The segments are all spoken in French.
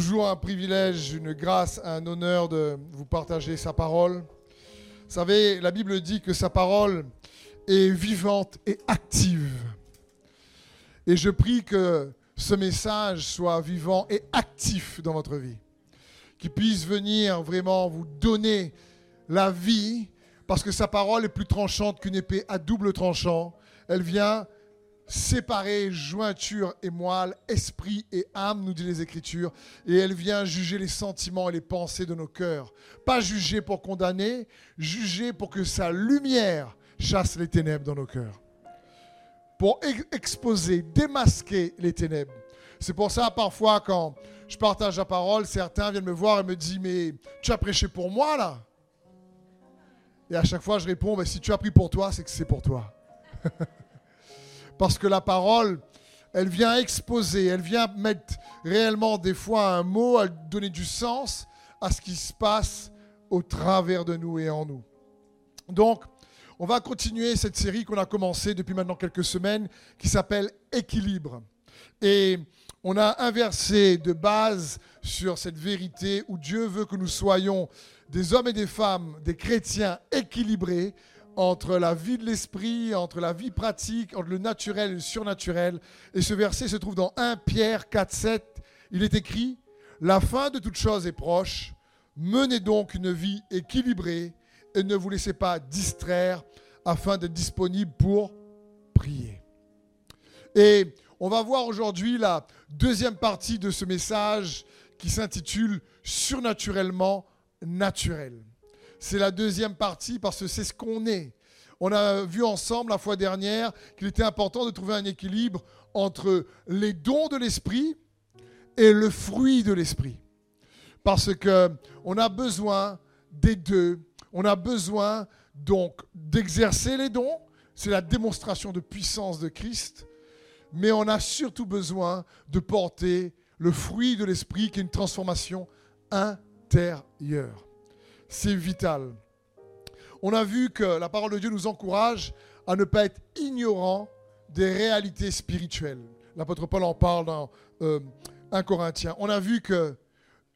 toujours un privilège, une grâce, un honneur de vous partager sa parole. Vous savez, la Bible dit que sa parole est vivante et active. Et je prie que ce message soit vivant et actif dans votre vie. Qu'il puisse venir vraiment vous donner la vie, parce que sa parole est plus tranchante qu'une épée à double tranchant. Elle vient séparer jointure et moelle, esprit et âme, nous dit les Écritures, et elle vient juger les sentiments et les pensées de nos cœurs. Pas juger pour condamner, juger pour que sa lumière chasse les ténèbres dans nos cœurs. Pour exposer, démasquer les ténèbres. C'est pour ça, parfois, quand je partage la parole, certains viennent me voir et me disent, mais tu as prêché pour moi, là? Et à chaque fois, je réponds, mais si tu as pris pour toi, c'est que c'est pour toi. Parce que la parole, elle vient exposer, elle vient mettre réellement des fois un mot, à donner du sens à ce qui se passe au travers de nous et en nous. Donc, on va continuer cette série qu'on a commencée depuis maintenant quelques semaines qui s'appelle Équilibre. Et on a inversé de base sur cette vérité où Dieu veut que nous soyons des hommes et des femmes, des chrétiens équilibrés entre la vie de l'esprit, entre la vie pratique, entre le naturel et le surnaturel. Et ce verset se trouve dans 1 Pierre 4, 7. Il est écrit, La fin de toute chose est proche, menez donc une vie équilibrée et ne vous laissez pas distraire afin d'être disponible pour prier. Et on va voir aujourd'hui la deuxième partie de ce message qui s'intitule Surnaturellement naturel. C'est la deuxième partie parce que c'est ce qu'on est. On a vu ensemble la fois dernière qu'il était important de trouver un équilibre entre les dons de l'esprit et le fruit de l'esprit. Parce que on a besoin des deux. On a besoin donc d'exercer les dons, c'est la démonstration de puissance de Christ, mais on a surtout besoin de porter le fruit de l'esprit qui est une transformation intérieure c'est vital. On a vu que la parole de Dieu nous encourage à ne pas être ignorant des réalités spirituelles. L'apôtre Paul en parle dans 1 euh, Corinthiens. On a vu que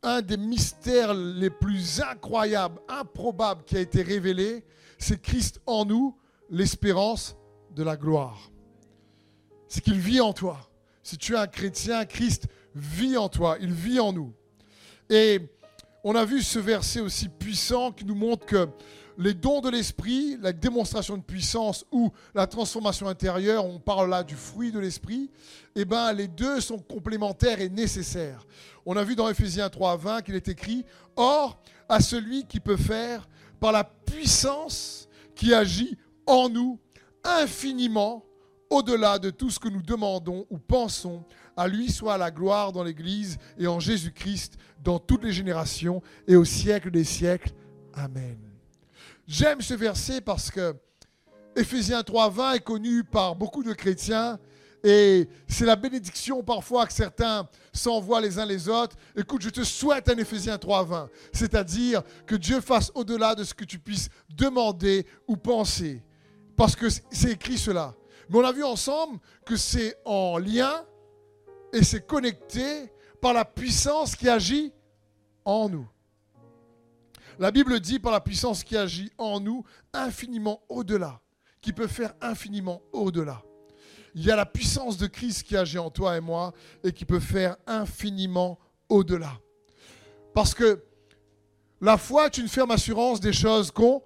un des mystères les plus incroyables, improbables qui a été révélé, c'est Christ en nous, l'espérance de la gloire. C'est qu'il vit en toi. Si tu es un chrétien, Christ vit en toi, il vit en nous. Et on a vu ce verset aussi puissant qui nous montre que les dons de l'esprit, la démonstration de puissance ou la transformation intérieure, on parle là du fruit de l'esprit, eh ben, les deux sont complémentaires et nécessaires. On a vu dans Ephésiens 3, 20 qu'il est écrit Or, à celui qui peut faire par la puissance qui agit en nous infiniment au-delà de tout ce que nous demandons ou pensons, à lui soit la gloire dans l'Église et en Jésus-Christ dans toutes les générations et au siècle des siècles. Amen. J'aime ce verset parce que Éphésiens 3.20 est connu par beaucoup de chrétiens et c'est la bénédiction parfois que certains s'envoient les uns les autres. Écoute, je te souhaite un Éphésiens 3.20, c'est-à-dire que Dieu fasse au-delà de ce que tu puisses demander ou penser. Parce que c'est écrit cela. Mais on a vu ensemble que c'est en lien et c'est connecté par la puissance qui agit en nous. La Bible dit par la puissance qui agit en nous infiniment au-delà, qui peut faire infiniment au-delà. Il y a la puissance de Christ qui agit en toi et moi et qui peut faire infiniment au-delà. Parce que la foi est une ferme assurance des choses qu'on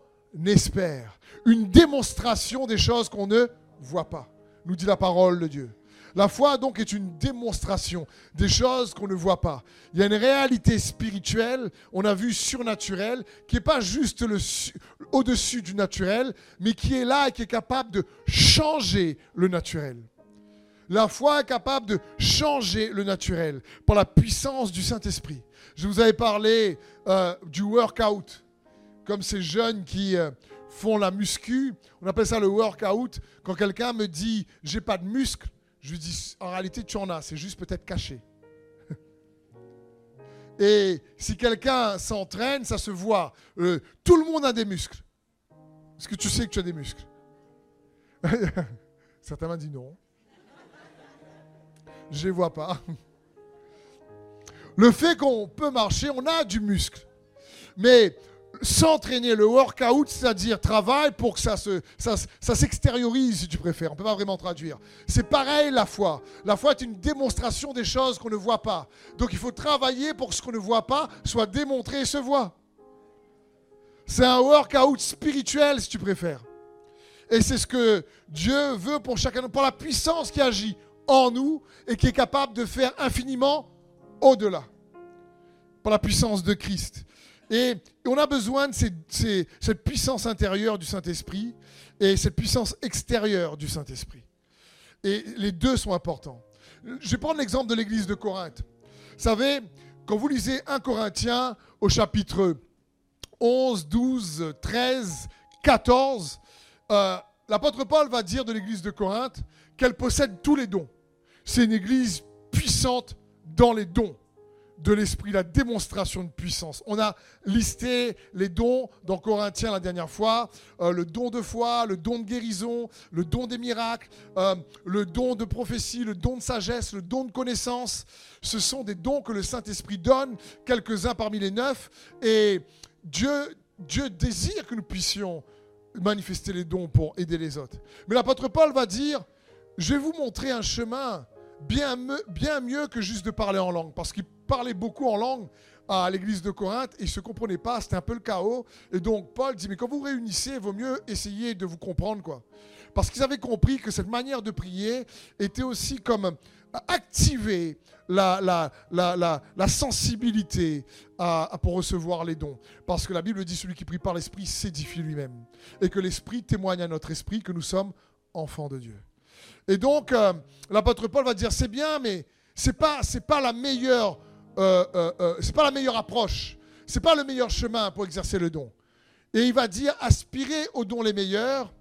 espère, une démonstration des choses qu'on ne voit pas, nous dit la parole de Dieu. La foi donc est une démonstration des choses qu'on ne voit pas. Il y a une réalité spirituelle, on a vu surnaturelle, qui n'est pas juste au-dessus du naturel, mais qui est là et qui est capable de changer le naturel. La foi est capable de changer le naturel par la puissance du Saint-Esprit. Je vous avais parlé euh, du workout, comme ces jeunes qui euh, font la muscu. On appelle ça le workout. Quand quelqu'un me dit j'ai pas de muscles, je lui dis, en réalité, tu en as, c'est juste peut-être caché. Et si quelqu'un s'entraîne, ça se voit. Euh, tout le monde a des muscles. Est-ce que tu sais que tu as des muscles? Certains m'ont dit non. Je ne les vois pas. Le fait qu'on peut marcher, on a du muscle. Mais s'entraîner, le workout, c'est-à-dire travail pour que ça, se, ça, ça s'extériorise, si tu préfères. On ne peut pas vraiment traduire. C'est pareil la foi. La foi est une démonstration des choses qu'on ne voit pas. Donc il faut travailler pour que ce qu'on ne voit pas soit démontré et se voit. C'est un workout spirituel, si tu préfères. Et c'est ce que Dieu veut pour chacun, pour la puissance qui agit en nous et qui est capable de faire infiniment au-delà. Pour la puissance de Christ. Et on a besoin de cette puissance intérieure du Saint-Esprit et cette puissance extérieure du Saint-Esprit. Et les deux sont importants. Je vais prendre l'exemple de l'église de Corinthe. Vous savez, quand vous lisez 1 Corinthiens au chapitre 11, 12, 13, 14, l'apôtre Paul va dire de l'église de Corinthe qu'elle possède tous les dons. C'est une église puissante dans les dons de l'esprit, la démonstration de puissance. On a listé les dons dans Corinthiens la dernière fois, euh, le don de foi, le don de guérison, le don des miracles, euh, le don de prophétie, le don de sagesse, le don de connaissance. Ce sont des dons que le Saint-Esprit donne, quelques-uns parmi les neuf, et Dieu, Dieu désire que nous puissions manifester les dons pour aider les autres. Mais l'apôtre Paul va dire, je vais vous montrer un chemin bien, bien mieux que juste de parler en langue, parce qu'il parlait beaucoup en langue à l'église de Corinthe et ils se comprenaient pas, c'était un peu le chaos. Et donc Paul dit, mais quand vous réunissez, il vaut mieux essayer de vous comprendre. quoi. Parce qu'ils avaient compris que cette manière de prier était aussi comme activer la, la, la, la sensibilité à, pour recevoir les dons. Parce que la Bible dit, celui qui prie par l'Esprit s'édifie lui-même. Et que l'Esprit témoigne à notre esprit que nous sommes enfants de Dieu. Et donc, euh, l'apôtre Paul va dire, c'est bien, mais ce n'est pas, pas la meilleure euh, euh, euh, c'est pas la meilleure approche, c'est pas le meilleur chemin pour exercer le don. Et il va dire aspirez aux dons les meilleurs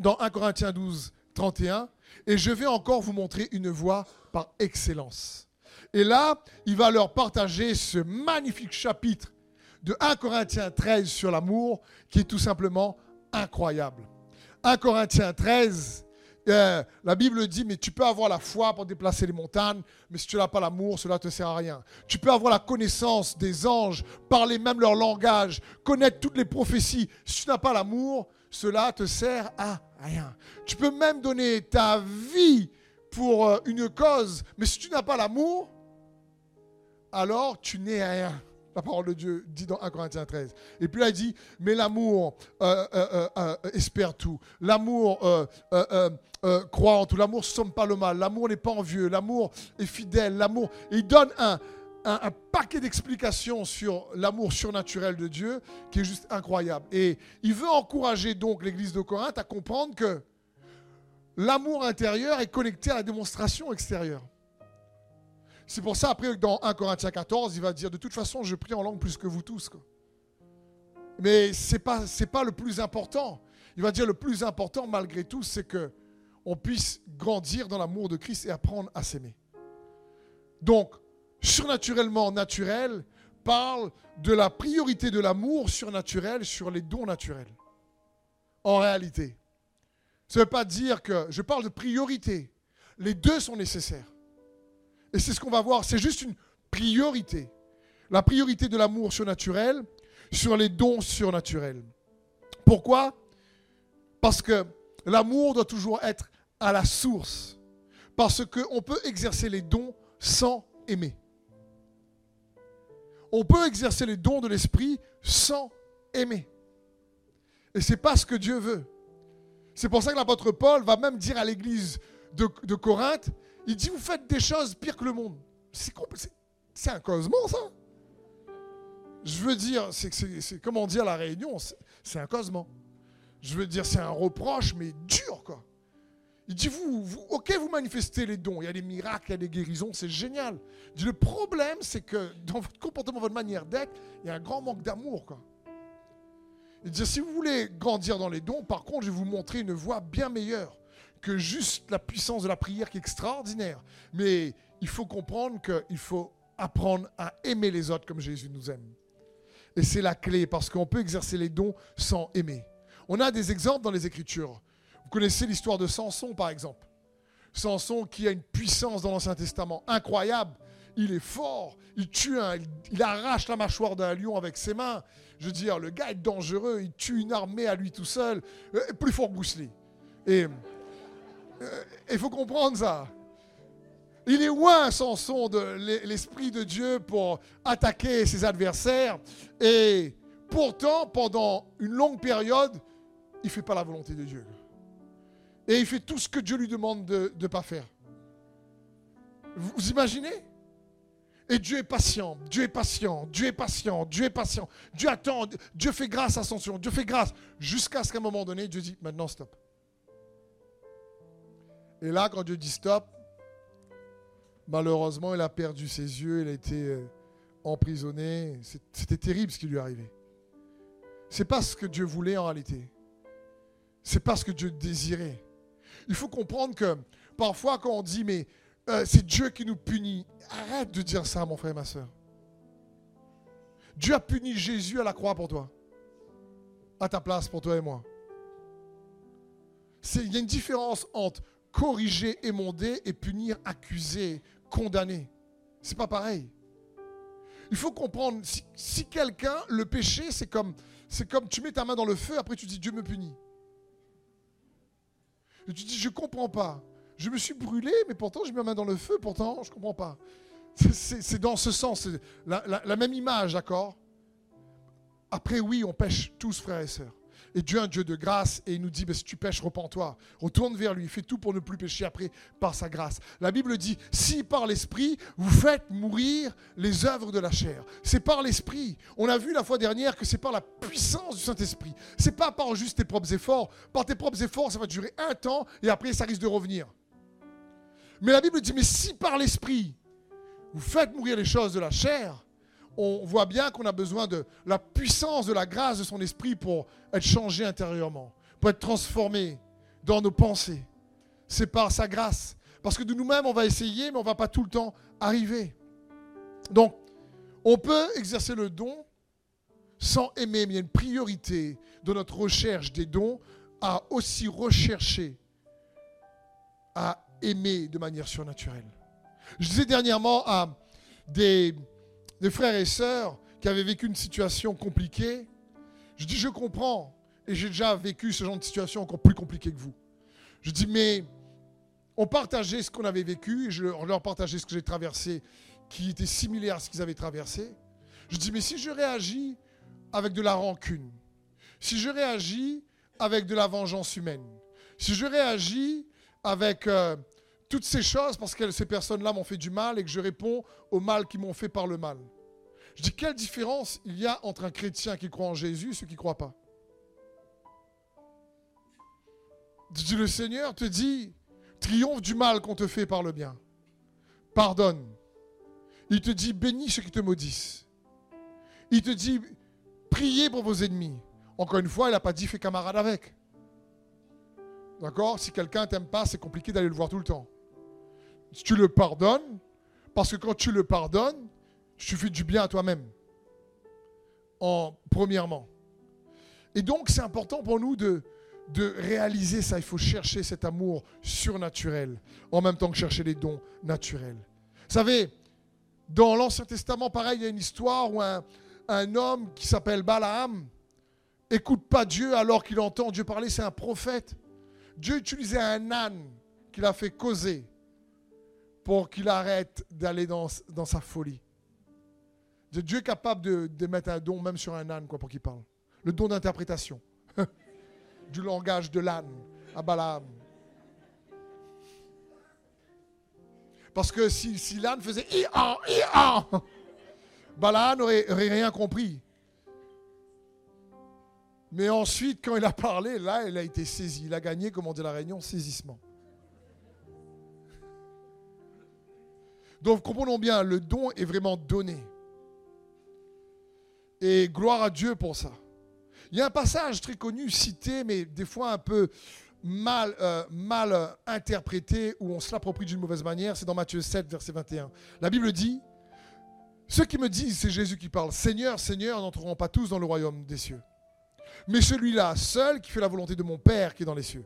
dans 1 Corinthiens 12, 31. Et je vais encore vous montrer une voie par excellence. Et là, il va leur partager ce magnifique chapitre de 1 Corinthiens 13 sur l'amour qui est tout simplement incroyable. 1 Corinthiens 13, euh, la Bible dit, mais tu peux avoir la foi pour déplacer les montagnes, mais si tu n'as pas l'amour, cela ne te sert à rien. Tu peux avoir la connaissance des anges, parler même leur langage, connaître toutes les prophéties. Si tu n'as pas l'amour, cela te sert à rien. Tu peux même donner ta vie pour euh, une cause, mais si tu n'as pas l'amour, alors tu n'es rien. La parole de Dieu dit dans 1 Corinthiens 13. Et puis là, il dit, mais l'amour euh, euh, euh, espère tout. L'amour croit en tout. L'amour ne somme pas le mal. L'amour n'est pas envieux. L'amour est fidèle. L'amour. Il donne un, un, paquet d'explications sur l'amour surnaturel de Dieu qui est juste incroyable. Et il veut encourager donc l'église de Corinthe à comprendre que l'amour intérieur est connecté à la démonstration extérieure. C'est pour ça, après, dans 1 Corinthiens 14, il va dire De toute façon, je prie en langue plus que vous tous. Mais ce n'est pas, pas le plus important. Il va dire Le plus important, malgré tout, c'est que on puisse grandir dans l'amour de Christ et apprendre à s'aimer. Donc, surnaturellement naturel parle de la priorité de l'amour surnaturel sur les dons naturels. En réalité. Ça ne veut pas dire que je parle de priorité. Les deux sont nécessaires. Et c'est ce qu'on va voir, c'est juste une priorité. La priorité de l'amour surnaturel sur les dons surnaturels. Pourquoi? Parce que l'amour doit toujours être à la source. Parce qu'on peut exercer les dons sans aimer. On peut exercer les dons de l'esprit sans aimer. Et ce n'est pas ce que Dieu veut. C'est pour ça que l'apôtre Paul va même dire à l'église de, de Corinthe, il dit, vous faites des choses pires que le monde. C'est un cosmos, ça. Je veux dire, c'est comment dire la réunion, c'est un cosmos. Je veux dire, c'est un reproche, mais dur, quoi. Il dit, vous, vous, ok, vous manifestez les dons, il y a des miracles, il y a des guérisons, c'est génial. Il dit, le problème, c'est que dans votre comportement, votre manière d'être, il y a un grand manque d'amour, quoi. Il dit, si vous voulez grandir dans les dons, par contre, je vais vous montrer une voie bien meilleure que juste la puissance de la prière qui est extraordinaire. Mais il faut comprendre qu'il faut apprendre à aimer les autres comme Jésus nous aime. Et c'est la clé parce qu'on peut exercer les dons sans aimer. On a des exemples dans les Écritures. Vous connaissez l'histoire de Samson par exemple. Samson qui a une puissance dans l'Ancien Testament incroyable. il est fort, il tue un, il arrache la mâchoire d'un lion avec ses mains. Je veux dire, le gars est dangereux, il tue une armée à lui tout seul, euh, plus fort que Bruce. Et il faut comprendre ça. Il est loin, Samson, de l'Esprit de Dieu pour attaquer ses adversaires. Et pourtant, pendant une longue période, il ne fait pas la volonté de Dieu. Et il fait tout ce que Dieu lui demande de ne pas faire. Vous imaginez? Et Dieu est patient, Dieu est patient, Dieu est patient, Dieu est patient. Dieu attend, Dieu fait grâce à son Dieu fait grâce. Jusqu'à ce qu'à un moment donné, Dieu dit, maintenant stop. Et là, quand Dieu dit stop, malheureusement, il a perdu ses yeux, il a été euh, emprisonné. C'était terrible ce qui lui est arrivé. C'est pas ce que Dieu voulait en réalité. C'est pas ce que Dieu désirait. Il faut comprendre que parfois quand on dit mais euh, c'est Dieu qui nous punit, arrête de dire ça mon frère et ma soeur. Dieu a puni Jésus à la croix pour toi. À ta place pour toi et moi. Il y a une différence entre corriger, émonder et punir, accuser, condamner. C'est pas pareil. Il faut comprendre, si, quelqu'un, le péché, c'est comme, tu mets ta main dans le feu, après tu dis Dieu me punit. Et tu dis, je ne comprends pas. Je me suis brûlé, mais pourtant je mets ma main dans le feu, pourtant je ne comprends pas. C'est dans ce sens, la, la même image, d'accord? Après, oui, on pêche tous, frères et sœurs. Et Dieu est un Dieu de grâce et il nous dit, si tu pêches, repens-toi. Retourne vers lui, fais tout pour ne plus pécher après par sa grâce. La Bible dit, si par l'Esprit, vous faites mourir les œuvres de la chair. C'est par l'Esprit. On a vu la fois dernière que c'est par la puissance du Saint-Esprit. C'est pas par juste tes propres efforts. Par tes propres efforts, ça va durer un temps et après ça risque de revenir. Mais la Bible dit, mais si par l'Esprit, vous faites mourir les choses de la chair, on voit bien qu'on a besoin de la puissance de la grâce de son esprit pour être changé intérieurement, pour être transformé dans nos pensées. C'est par sa grâce. Parce que de nous-mêmes, on va essayer, mais on ne va pas tout le temps arriver. Donc, on peut exercer le don sans aimer, mais il y a une priorité de notre recherche des dons à aussi rechercher à aimer de manière surnaturelle. Je disais dernièrement à des des frères et sœurs qui avaient vécu une situation compliquée. Je dis, je comprends. Et j'ai déjà vécu ce genre de situation encore plus compliquée que vous. Je dis, mais on partageait ce qu'on avait vécu, et je leur partageais ce que j'ai traversé, qui était similaire à ce qu'ils avaient traversé. Je dis, mais si je réagis avec de la rancune, si je réagis avec de la vengeance humaine, si je réagis avec euh, toutes ces choses parce que ces personnes-là m'ont fait du mal et que je réponds au mal qu'ils m'ont fait par le mal. Je dis, quelle différence il y a entre un chrétien qui croit en Jésus et ceux qui ne croient pas? Je dis, le Seigneur te dit, triomphe du mal qu'on te fait par le bien. Pardonne. Il te dit, bénis ceux qui te maudissent. Il te dit, priez pour vos ennemis. Encore une fois, il n'a pas dit, fais camarade avec. D'accord? Si quelqu'un t'aime pas, c'est compliqué d'aller le voir tout le temps tu le pardonnes, parce que quand tu le pardonnes, tu fais du bien à toi-même. En, premièrement. Et donc, c'est important pour nous de, réaliser ça. Il faut chercher cet amour surnaturel, en même temps que chercher les dons naturels. Vous savez, dans l'Ancien Testament, pareil, il y a une histoire où un, un homme qui s'appelle Balaam écoute pas Dieu alors qu'il entend Dieu parler, c'est un prophète. Dieu utilisait un âne qu'il a fait causer pour qu'il arrête d'aller dans, sa folie. Dieu est capable de, mettre un don même sur un âne quoi, pour qu'il parle. Le don d'interprétation. du langage de l'âne à Balaam. Parce que si, si l'âne faisait i-an, i-an, Balaam n'aurait rien compris. Mais ensuite, quand il a parlé, là, il a été saisi. Il a gagné, comme on dit la Réunion, saisissement. Donc comprenons bien, le don est vraiment donné. Et gloire à Dieu pour ça. Il y a un passage très connu, cité, mais des fois un peu mal, euh, euh, interprété, où on se l'approprie d'une mauvaise manière. C'est dans Matthieu 7, verset 21. La Bible dit, ceux qui me disent, c'est Jésus qui parle, Seigneur, Seigneur, n'entreront pas tous dans le royaume des cieux. Mais celui-là seul qui fait la volonté de mon Père qui est dans les cieux.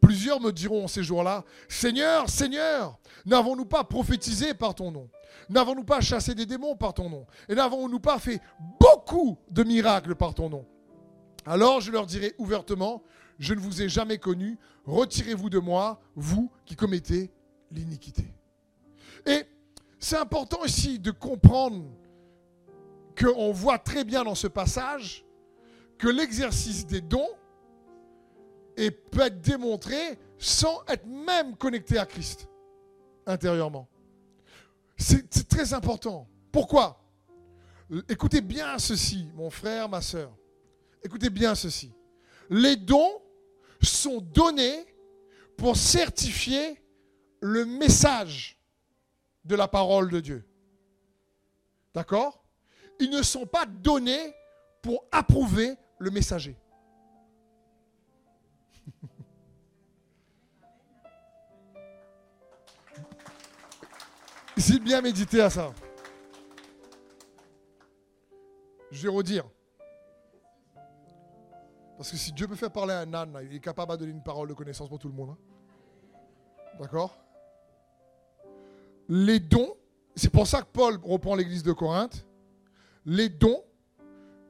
Plusieurs me diront ces jours-là, Seigneur, Seigneur, n'avons-nous pas prophétisé par ton nom? N'avons-nous pas chassé des démons par ton nom? Et n'avons-nous pas fait beaucoup de miracles par ton nom? Alors je leur dirai ouvertement, je ne vous ai jamais connu, retirez-vous de moi, vous qui commettez l'iniquité. Et c'est important ici de comprendre qu'on voit très bien dans ce passage que l'exercice des dons peut être démontré sans être même connecté à Christ intérieurement. C'est très important. Pourquoi? Écoutez bien ceci, mon frère, ma soeur. Écoutez bien ceci. Les dons sont donnés pour certifier le message de la parole de Dieu. D'accord? Ils ne sont pas donnés pour approuver le messager. J'ai bien médité à ça. Je vais redire. Parce que si Dieu peut faire parler à un âne, il est capable de donner une parole de connaissance pour tout le monde. Hein. D'accord? Les dons, c'est pour ça que Paul reprend l'église de Corinthe. Les dons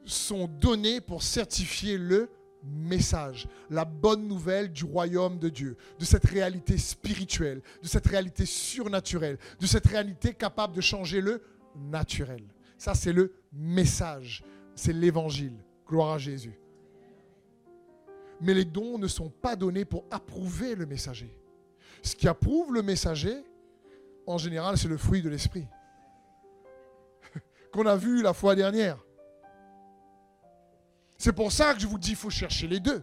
sont donnés pour certifier le message, la bonne nouvelle du royaume de Dieu, de cette réalité spirituelle, de cette réalité surnaturelle, de cette réalité capable de changer le naturel. Ça, c'est le message, c'est l'évangile. Gloire à Jésus. Mais les dons ne sont pas donnés pour approuver le messager. Ce qui approuve le messager, en général, c'est le fruit de l'esprit. Qu'on a vu la fois dernière. C'est pour ça que je vous dis, il faut chercher les deux.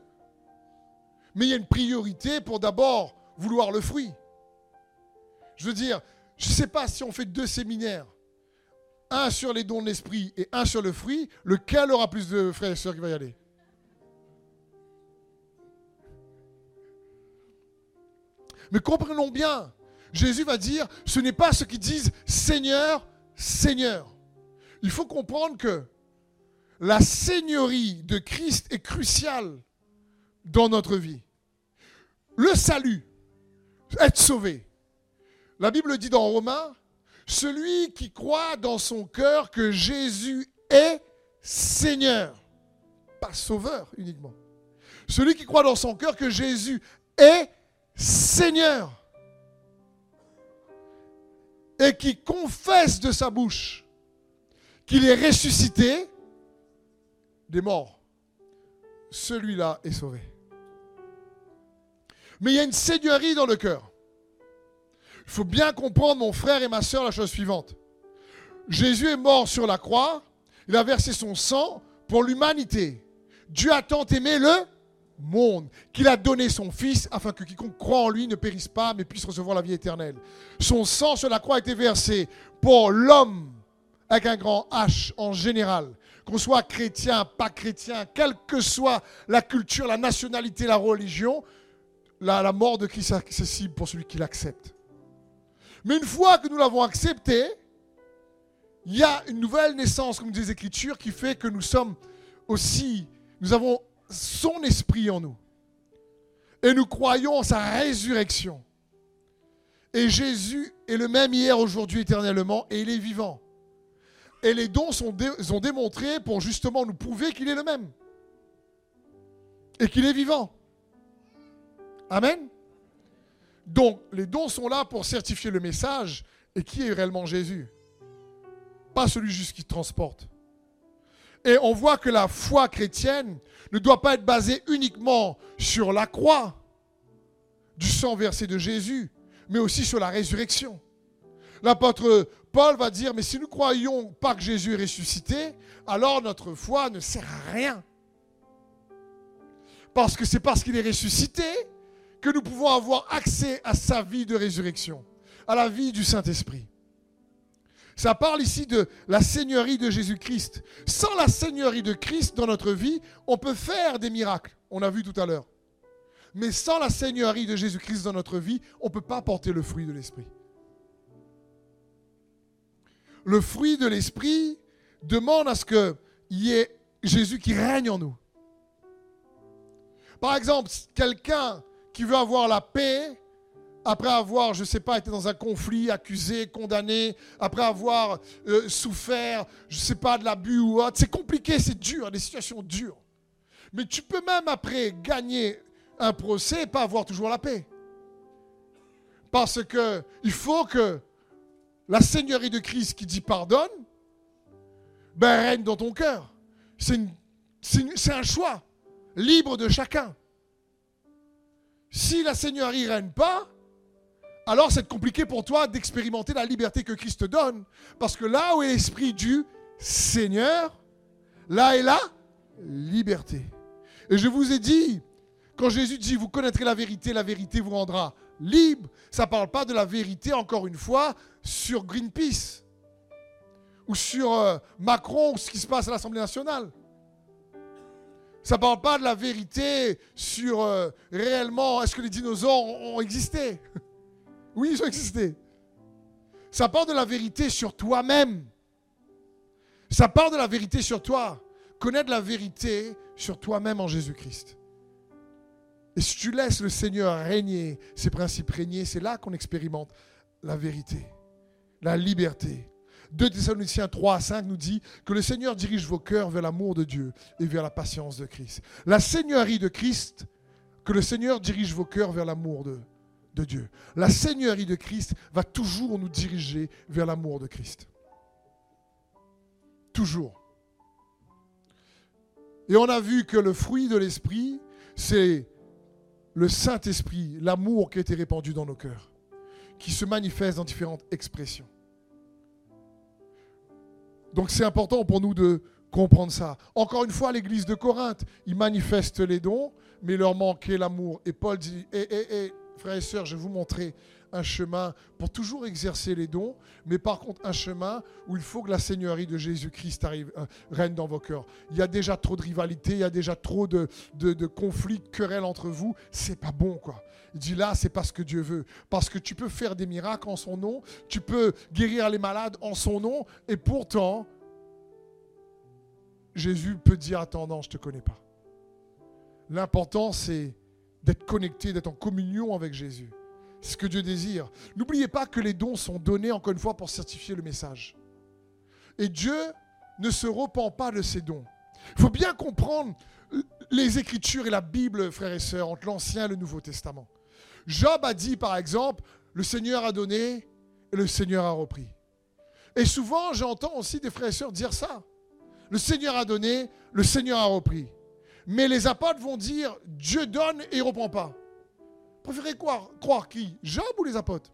Mais il y a une priorité pour d'abord vouloir le fruit. Je veux dire, je ne sais pas si on fait deux séminaires, un sur les dons de l'esprit et un sur le fruit, lequel aura plus de frères et sœurs qui va y aller? Mais comprenons bien, Jésus va dire, ce n'est pas ceux qui disent Seigneur, Seigneur. Il faut comprendre que la seigneurie de Christ est cruciale dans notre vie. Le salut, être sauvé. La Bible dit dans Romains, celui qui croit dans son cœur que Jésus est Seigneur, pas Sauveur uniquement. Celui qui croit dans son cœur que Jésus est Seigneur et qui confesse de sa bouche qu'il est ressuscité des morts, celui-là est sauvé. Mais il y a une seigneurie dans le cœur. Il faut bien comprendre, mon frère et ma soeur, la chose suivante. Jésus est mort sur la croix, il a versé son sang pour l'humanité. Dieu a tant aimé le monde qu'il a donné son Fils afin que quiconque croit en lui ne périsse pas mais puisse recevoir la vie éternelle. Son sang sur la croix a été versé pour l'homme avec un grand H en général, qu'on soit chrétien, pas chrétien, quelle que soit la culture, la nationalité, la religion, la, mort de Christ est accessible pour celui qui l'accepte. Mais une fois que nous l'avons accepté, il y a une nouvelle naissance, comme des Écritures, qui fait que nous sommes aussi, nous avons son esprit en nous. Et nous croyons en sa résurrection. Et Jésus est le même hier, aujourd'hui, éternellement, et il est vivant. Et les dons sont, démontrés pour justement nous prouver qu'il est le même. Et qu'il est vivant. Amen. Donc, les dons sont là pour certifier le message. Et qui est réellement Jésus Pas celui juste qui transporte. Et on voit que la foi chrétienne ne doit pas être basée uniquement sur la croix, du sang versé de Jésus, mais aussi sur la résurrection. L'apôtre Paul va dire, mais si nous croyons pas que Jésus est ressuscité, alors notre foi ne sert à rien. Parce que c'est parce qu'il est ressuscité que nous pouvons avoir accès à sa vie de résurrection, à la vie du Saint-Esprit. Ça parle ici de la seigneurie de Jésus-Christ. Sans la seigneurie de Christ dans notre vie, on peut faire des miracles. On a vu tout à l'heure. Mais sans la seigneurie de Jésus-Christ dans notre vie, on ne peut pas porter le fruit de l'Esprit le fruit de l'esprit demande à ce qu'il y ait Jésus qui règne en nous. Par exemple, quelqu'un qui veut avoir la paix après avoir, je ne sais pas, été dans un conflit, accusé, condamné, après avoir euh, souffert, je ne sais pas, de l'abus ou autre. C'est compliqué, c'est dur, des situations dures. Mais tu peux même après gagner un procès et pas avoir toujours la paix. Parce que il faut que la Seigneurie de Christ qui dit pardonne, ben, règne dans ton cœur. C'est un choix libre de chacun. Si la Seigneurie ne règne pas, alors c'est compliqué pour toi d'expérimenter la liberté que Christ te donne. Parce que là où est l'Esprit du Seigneur, là est la liberté. Et je vous ai dit, quand Jésus dit, vous connaîtrez la vérité, la vérité vous rendra libre, ça ne parle pas de la vérité, encore une fois, sur Greenpeace ou sur euh, Macron ou ce qui se passe à l'Assemblée nationale. Ça ne parle pas de la vérité sur euh, réellement est-ce que les dinosaures ont, existé? oui, ils ont existé. Ça parle de la vérité sur toi-même. Ça parle de la vérité sur toi. Connaître la vérité sur toi-même en Jésus-Christ. Et si tu laisses le Seigneur régner, ses principes régner, c'est là qu'on expérimente la vérité, la liberté, 2 Thessaloniciens 3 à 5 nous dit que le Seigneur dirige vos cœurs vers l'amour de Dieu et vers la patience de Christ. La Seigneurie de Christ, que le Seigneur dirige vos cœurs vers l'amour de, de Dieu. La Seigneurie de Christ va toujours nous diriger vers l'amour de Christ. Toujours. Et on a vu que le fruit de l'Esprit, c'est le Saint-Esprit, l'amour qui a été répandu dans nos cœurs, qui se manifeste dans différentes expressions. Donc c'est important pour nous de comprendre ça. Encore une fois, l'église de Corinthe, ils manifestent les dons, mais leur manquait l'amour. Et Paul dit, eh, eh, eh, frères et sœurs, je vais vous montrer un chemin pour toujours exercer les dons, mais par contre un chemin où il faut que la Seigneurie de Jésus-Christ arrive, euh, règne dans vos cœurs. Il y a déjà trop de rivalité, il y a déjà trop de, conflits, de querelles entre vous. C'est pas bon, quoi. Il dit là, c'est pas ce que Dieu veut. Parce que tu peux faire des miracles en son nom, tu peux guérir les malades en son nom, et pourtant, Jésus peut dire Attends, non, je ne te connais pas. L'important, c'est d'être connecté, d'être en communion avec Jésus. Ce que Dieu désire. N'oubliez pas que les dons sont donnés, encore une fois, pour certifier le message. Et Dieu ne se repent pas de ses dons. Il faut bien comprendre les Écritures et la Bible, frères et sœurs, entre l'Ancien et le Nouveau Testament. Job a dit, par exemple, le Seigneur a donné et le Seigneur a repris. Et souvent, j'entends aussi des frères et sœurs dire ça. Le Seigneur a donné, le Seigneur a repris. Mais les apôtres vont dire Dieu donne et ne reprend pas. Préférez croire, qui? Job ou les apôtres?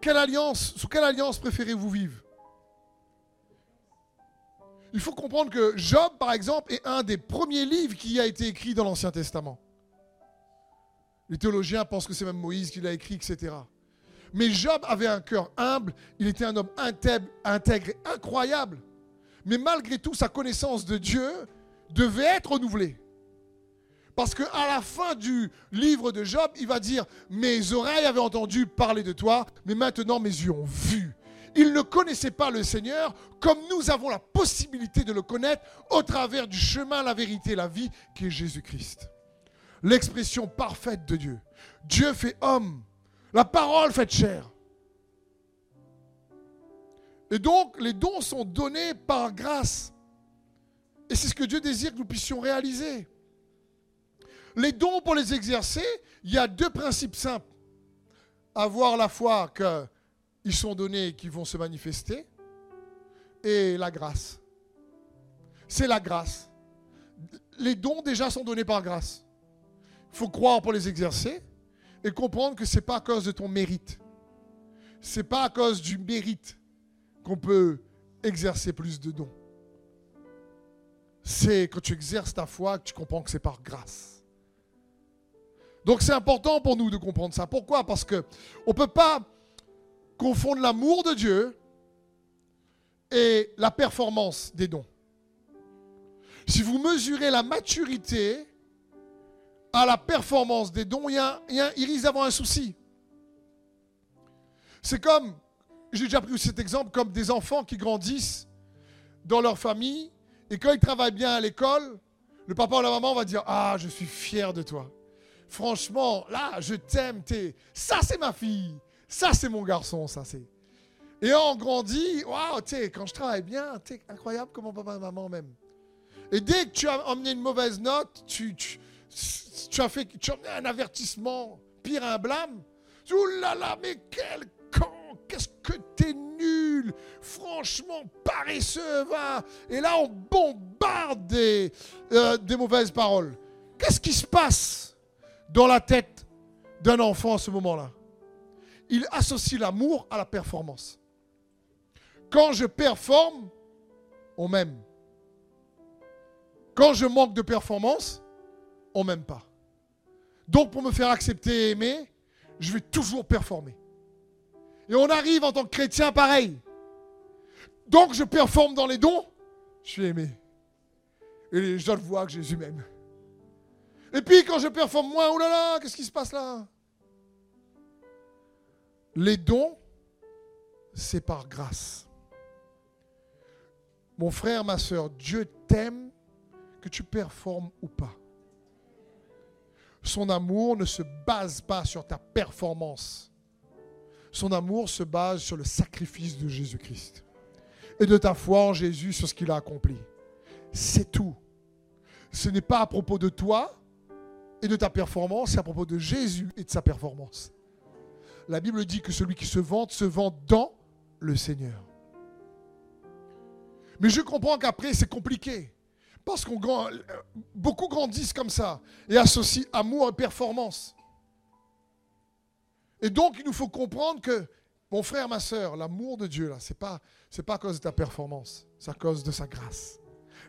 Quelle alliance, sous quelle alliance préférez-vous vivre? Il faut comprendre que Job, par exemple, est un des premiers livres qui a été écrit dans l'Ancien Testament. Les théologiens pensent que c'est même Moïse qui l'a écrit, etc. Mais Job avait un cœur humble, il était un homme intègre, intègre incroyable. Mais malgré tout, sa connaissance de Dieu devait être renouvelée. Parce qu'à la fin du livre de Job, il va dire, mes oreilles avaient entendu parler de toi, mais maintenant mes yeux ont vu. Il ne connaissait pas le Seigneur comme nous avons la possibilité de le connaître au travers du chemin, la vérité, la vie qui est Jésus-Christ. L'expression parfaite de Dieu. Dieu fait homme. La parole fait chair. Et donc, les dons sont donnés par grâce. Et c'est ce que Dieu désire que nous puissions réaliser. Les dons, pour les exercer, il y a deux principes simples. Avoir la foi qu'ils sont donnés et qu'ils vont se manifester, et la grâce. C'est la grâce. Les dons déjà sont donnés par grâce. Il faut croire pour les exercer et comprendre que ce n'est pas à cause de ton mérite. Ce n'est pas à cause du mérite qu'on peut exercer plus de dons. C'est quand tu exerces ta foi que tu comprends que c'est par grâce. Donc c'est important pour nous de comprendre ça. Pourquoi? Parce que on ne peut pas confondre l'amour de Dieu et la performance des dons. Si vous mesurez la maturité à la performance des dons, il, y risque d'avoir un souci. C'est comme, j'ai déjà pris cet exemple, comme des enfants qui grandissent dans leur famille et quand ils travaillent bien à l'école, le papa ou la maman va dire Ah, je suis fier de toi. Franchement, là, je t'aime. Ça, c'est ma fille. Ça, c'est mon garçon. Ça, c'est. Et on grandit. Waouh, tu quand je travaille bien, tu incroyable comment papa et maman m'aiment. Et dès que tu as emmené une mauvaise note, tu, tu, as fait un avertissement, pire un blâme. Ouh là là, mais quel con Qu'est-ce que t'es nul Franchement, paresseux, va Et là, on bombarde euh, des mauvaises paroles. Qu'est-ce qui se passe? Dans la tête d'un enfant à ce moment-là Il associe l'amour à la performance. Quand je performe, on m'aime. Quand je manque de performance, on m'aime pas. Donc pour me faire accepter et aimer, je vais toujours performer. Et on arrive en tant que chrétien pareil. Donc je performe dans les dons, je suis aimé. Et les gens voient que Jésus m'aime. Et puis quand je performe moins, oh là là, qu'est-ce qui se passe là? Les dons, c'est par grâce. Mon frère, ma soeur, Dieu t'aime que tu performes ou pas. Son amour ne se base pas sur ta performance. Son amour se base sur le sacrifice de Jésus-Christ et de ta foi en Jésus sur ce qu'il a accompli. C'est tout. Ce n'est pas à propos de toi de ta performance, c'est à propos de Jésus et de sa performance. La Bible dit que celui qui se vante se vante dans le Seigneur. Mais je comprends qu'après, c'est compliqué. Parce qu'on beaucoup grandissent comme ça et associent amour et performance. Et donc, il nous faut comprendre que, mon frère, ma soeur, l'amour de Dieu, là, ce n'est pas, pas à cause de ta performance, c'est à cause de sa grâce.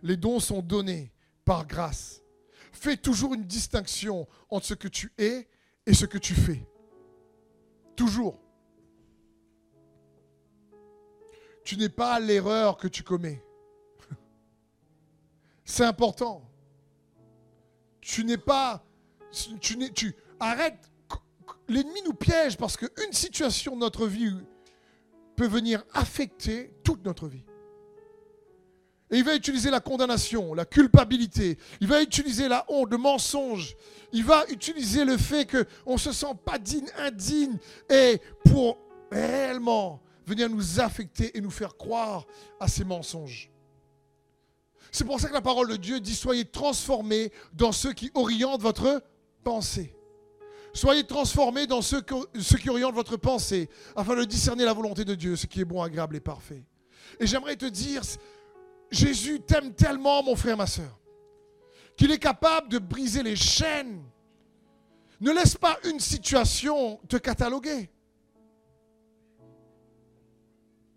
Les dons sont donnés par grâce. Fais toujours une distinction entre ce que tu es et ce que tu fais. Toujours. Tu n'es pas l'erreur que tu commets. C'est important. Tu n'es pas. Tu, n'es, tu arrête. L'ennemi nous piège parce qu'une situation de notre vie peut venir affecter toute notre vie. Et il va utiliser la condamnation, la culpabilité. Il va utiliser la honte, le mensonge. Il va utiliser le fait qu'on ne se sent pas digne, indigne. Et pour réellement venir nous affecter et nous faire croire à ces mensonges. C'est pour ça que la parole de Dieu dit soyez transformés dans ceux qui orientent votre pensée. Soyez transformés dans ceux, qui orientent votre pensée, afin de discerner la volonté de Dieu, ce qui est bon, agréable et parfait. Et j'aimerais te dire, Jésus t'aime tellement, mon frère, ma soeur, qu'il est capable de briser les chaînes. Ne laisse pas une situation te cataloguer.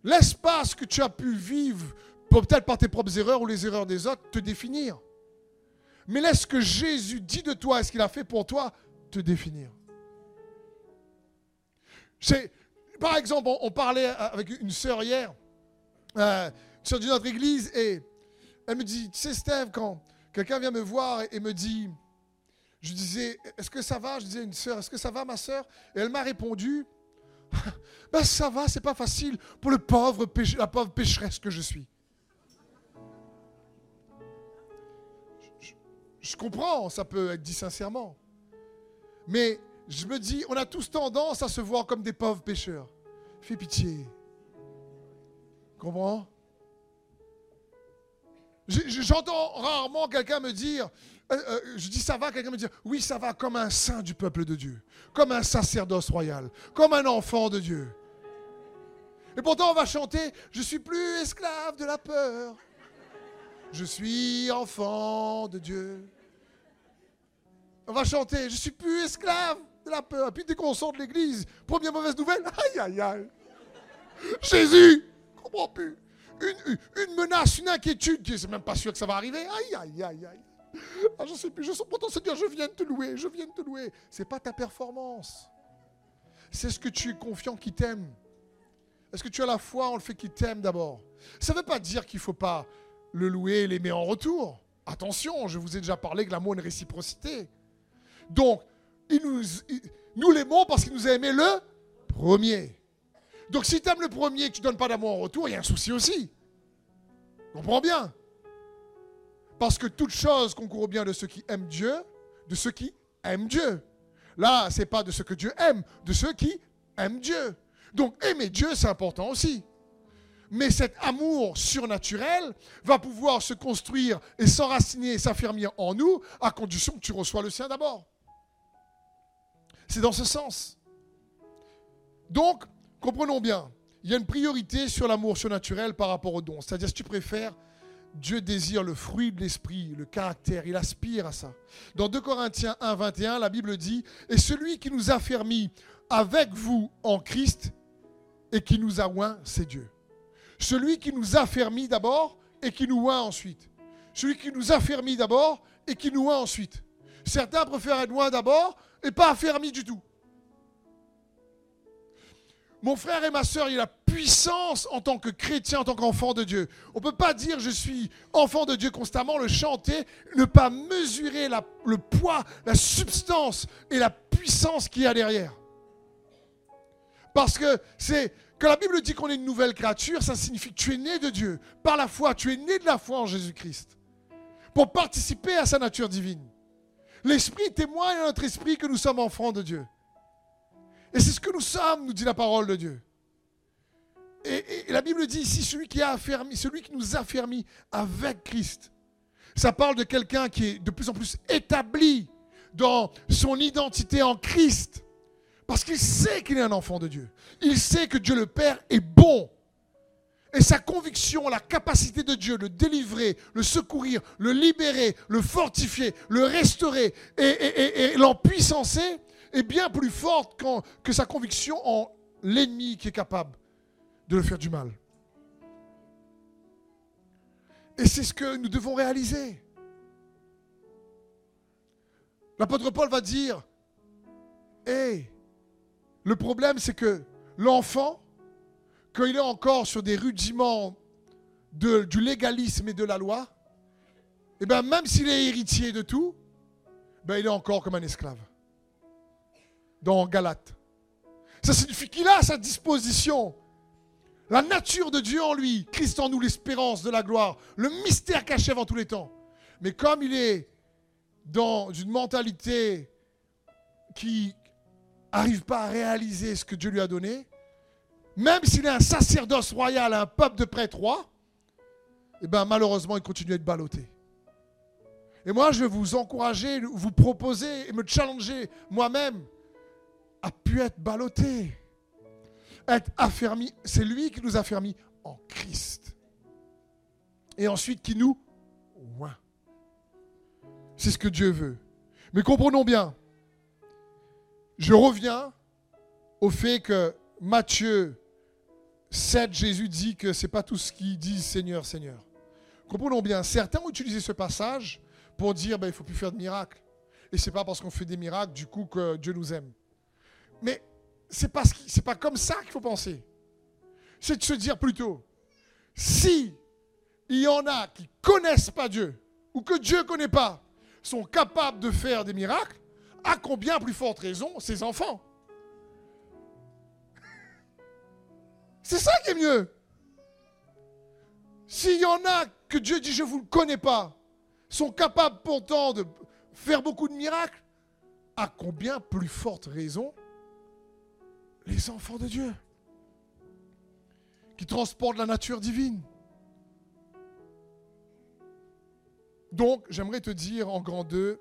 Laisse pas ce que tu as pu vivre peut-être par tes propres erreurs ou les erreurs des autres, te définir. Mais laisse ce que Jésus dit de toi et ce qu'il a fait pour toi te définir. par exemple, on, parlait avec une sœur hier, euh, d'une autre église, et elle me dit, tu sais Steve, quand quelqu'un vient me voir et, me dit, je disais, est-ce que ça va? Je disais, une sœur, est-ce que ça va ma sœur? Et elle m'a répondu, ben ça va, c'est pas facile pour le pauvre la pauvre pécheresse que je suis. Je comprends, ça peut être dit sincèrement. Mais je me dis, on a tous tendance à se voir comme des pauvres pécheurs. Fais pitié. Comprends? J'entends rarement quelqu'un me dire, euh, euh, je dis ça va, quelqu'un me dire, oui ça va comme un saint du peuple de Dieu, comme un sacerdoce royal, comme un enfant de Dieu. Et pourtant on va chanter, je suis plus esclave de la peur. Je suis enfant de Dieu. On va chanter, je suis plus esclave de la peur. Et puis dès qu'on sort de l'église, première mauvaise nouvelle, aïe aïe aïe. Jésus, comprends plus. Une, menace, une inquiétude, qui n'est même pas sûr que ça va arriver. Aïe aïe aïe aïe. Ah, je sais plus, je sens pourtant Seigneur, je viens de te louer, je viens de te louer. C'est pas ta performance. C'est ce que tu es confiant qui t'aime. Est-ce que tu as la foi en le fait qu'il t'aime d'abord? Ça ne veut pas dire qu'il ne faut pas le louer et l'aimer en retour. Attention, je vous ai déjà parlé que l'amour est une réciprocité. Donc, nous, nous l'aimons parce qu'il nous a aimé le premier. Donc, si tu aimes le premier et que tu ne donnes pas d'amour en retour, il y a un souci aussi. Comprends bien? Parce que toute chose concourt bien de ceux qui aiment Dieu, de ceux qui aiment Dieu. Là, c'est pas de ceux que Dieu aime, de ceux qui aiment Dieu. Donc aimer Dieu, c'est important aussi. Mais cet amour surnaturel va pouvoir se construire et s'enraciner et s'affirmer en nous à condition que tu reçois le sien d'abord. C'est dans ce sens. Donc, comprenons bien, il y a une priorité sur l'amour surnaturel par rapport au don. C'est-à-dire, si tu préfères, Dieu désire le fruit de l'esprit, le caractère, il aspire à ça. Dans 2 Corinthiens 1, 21, la Bible dit Et celui qui nous a fermis avec vous en Christ et qui nous a oint, c'est Dieu. Celui qui nous a fermis d'abord et qui nous oint ensuite. Celui qui nous a fermis d'abord et qui nous oint ensuite. Certains préfèrent être loin d'abord et pas affermis du tout. Mon frère et ma soeur, il y a la puissance en tant que chrétien, en tant qu'enfant de Dieu. On ne peut pas dire je suis enfant de Dieu constamment, le chanter, ne pas mesurer le poids, la substance et la puissance qu'il y a derrière. Parce que c'est quand la Bible dit qu'on est une nouvelle créature, ça signifie que tu es né de Dieu par la foi, tu es né de la foi en Jésus-Christ pour participer à sa nature divine. L'Esprit témoigne à notre esprit que nous sommes enfants de Dieu. Et c'est ce que nous sommes, nous dit la parole de Dieu. Et, la Bible dit ici, celui qui, a affermi, celui qui nous a affermis avec Christ. Ça parle de quelqu'un qui est de plus en plus établi dans son identité en Christ. Parce qu'il sait qu'il est un enfant de Dieu. Il sait que Dieu le Père est bon. Et sa conviction, la capacité de Dieu de délivrer, le secourir, le libérer, le fortifier, le restaurer et, et, et l'empuissancer est bien plus forte que sa conviction en l'ennemi qui est capable de le faire du mal. Et c'est ce que nous devons réaliser. L'apôtre Paul va dire, hé, le problème c'est que l'enfant, quand il est encore sur des rudiments du légalisme et de la loi, et eh bien même s'il est héritier de tout, ben il est encore comme un esclave dans Galate. Ça signifie qu'il a à sa disposition la nature de Dieu en lui, Christ en nous, l'espérance de la gloire, le mystère caché avant tous les temps. Mais comme il est dans une mentalité qui n'arrive pas à réaliser ce que Dieu lui a donné, même s'il est un sacerdoce royal, un peuple de prêtres rois, eh ben malheureusement, il continue à être ballotté. Et moi, je vais vous encourager, vous proposer et me challenger moi-même a pu être ballotté, être affermi. C'est lui qui nous a affermis en Christ. Et ensuite qui nous. C'est ce que Dieu veut. Mais comprenons bien, je reviens au fait que Matthieu 7, Jésus dit que ce n'est pas tout ce qu'il dit Seigneur, Seigneur. Comprenons bien, certains ont utilisé ce passage pour dire ben, il ne faut plus faire de miracles. Et ce n'est pas parce qu'on fait des miracles, du coup, que Dieu nous aime. Mais ce n'est pas, comme ça qu'il faut penser. C'est de se dire plutôt, si il y en a qui connaissent pas Dieu, ou que Dieu ne connaît pas, sont capables de faire des miracles, à combien plus forte raison ses enfants? C'est ça qui est mieux. S'il y en a que Dieu dit je ne vous le connais pas, sont capables pourtant de faire beaucoup de miracles, à combien plus forte raison les enfants de Dieu qui transportent la nature divine. Donc, j'aimerais te dire en grand deux,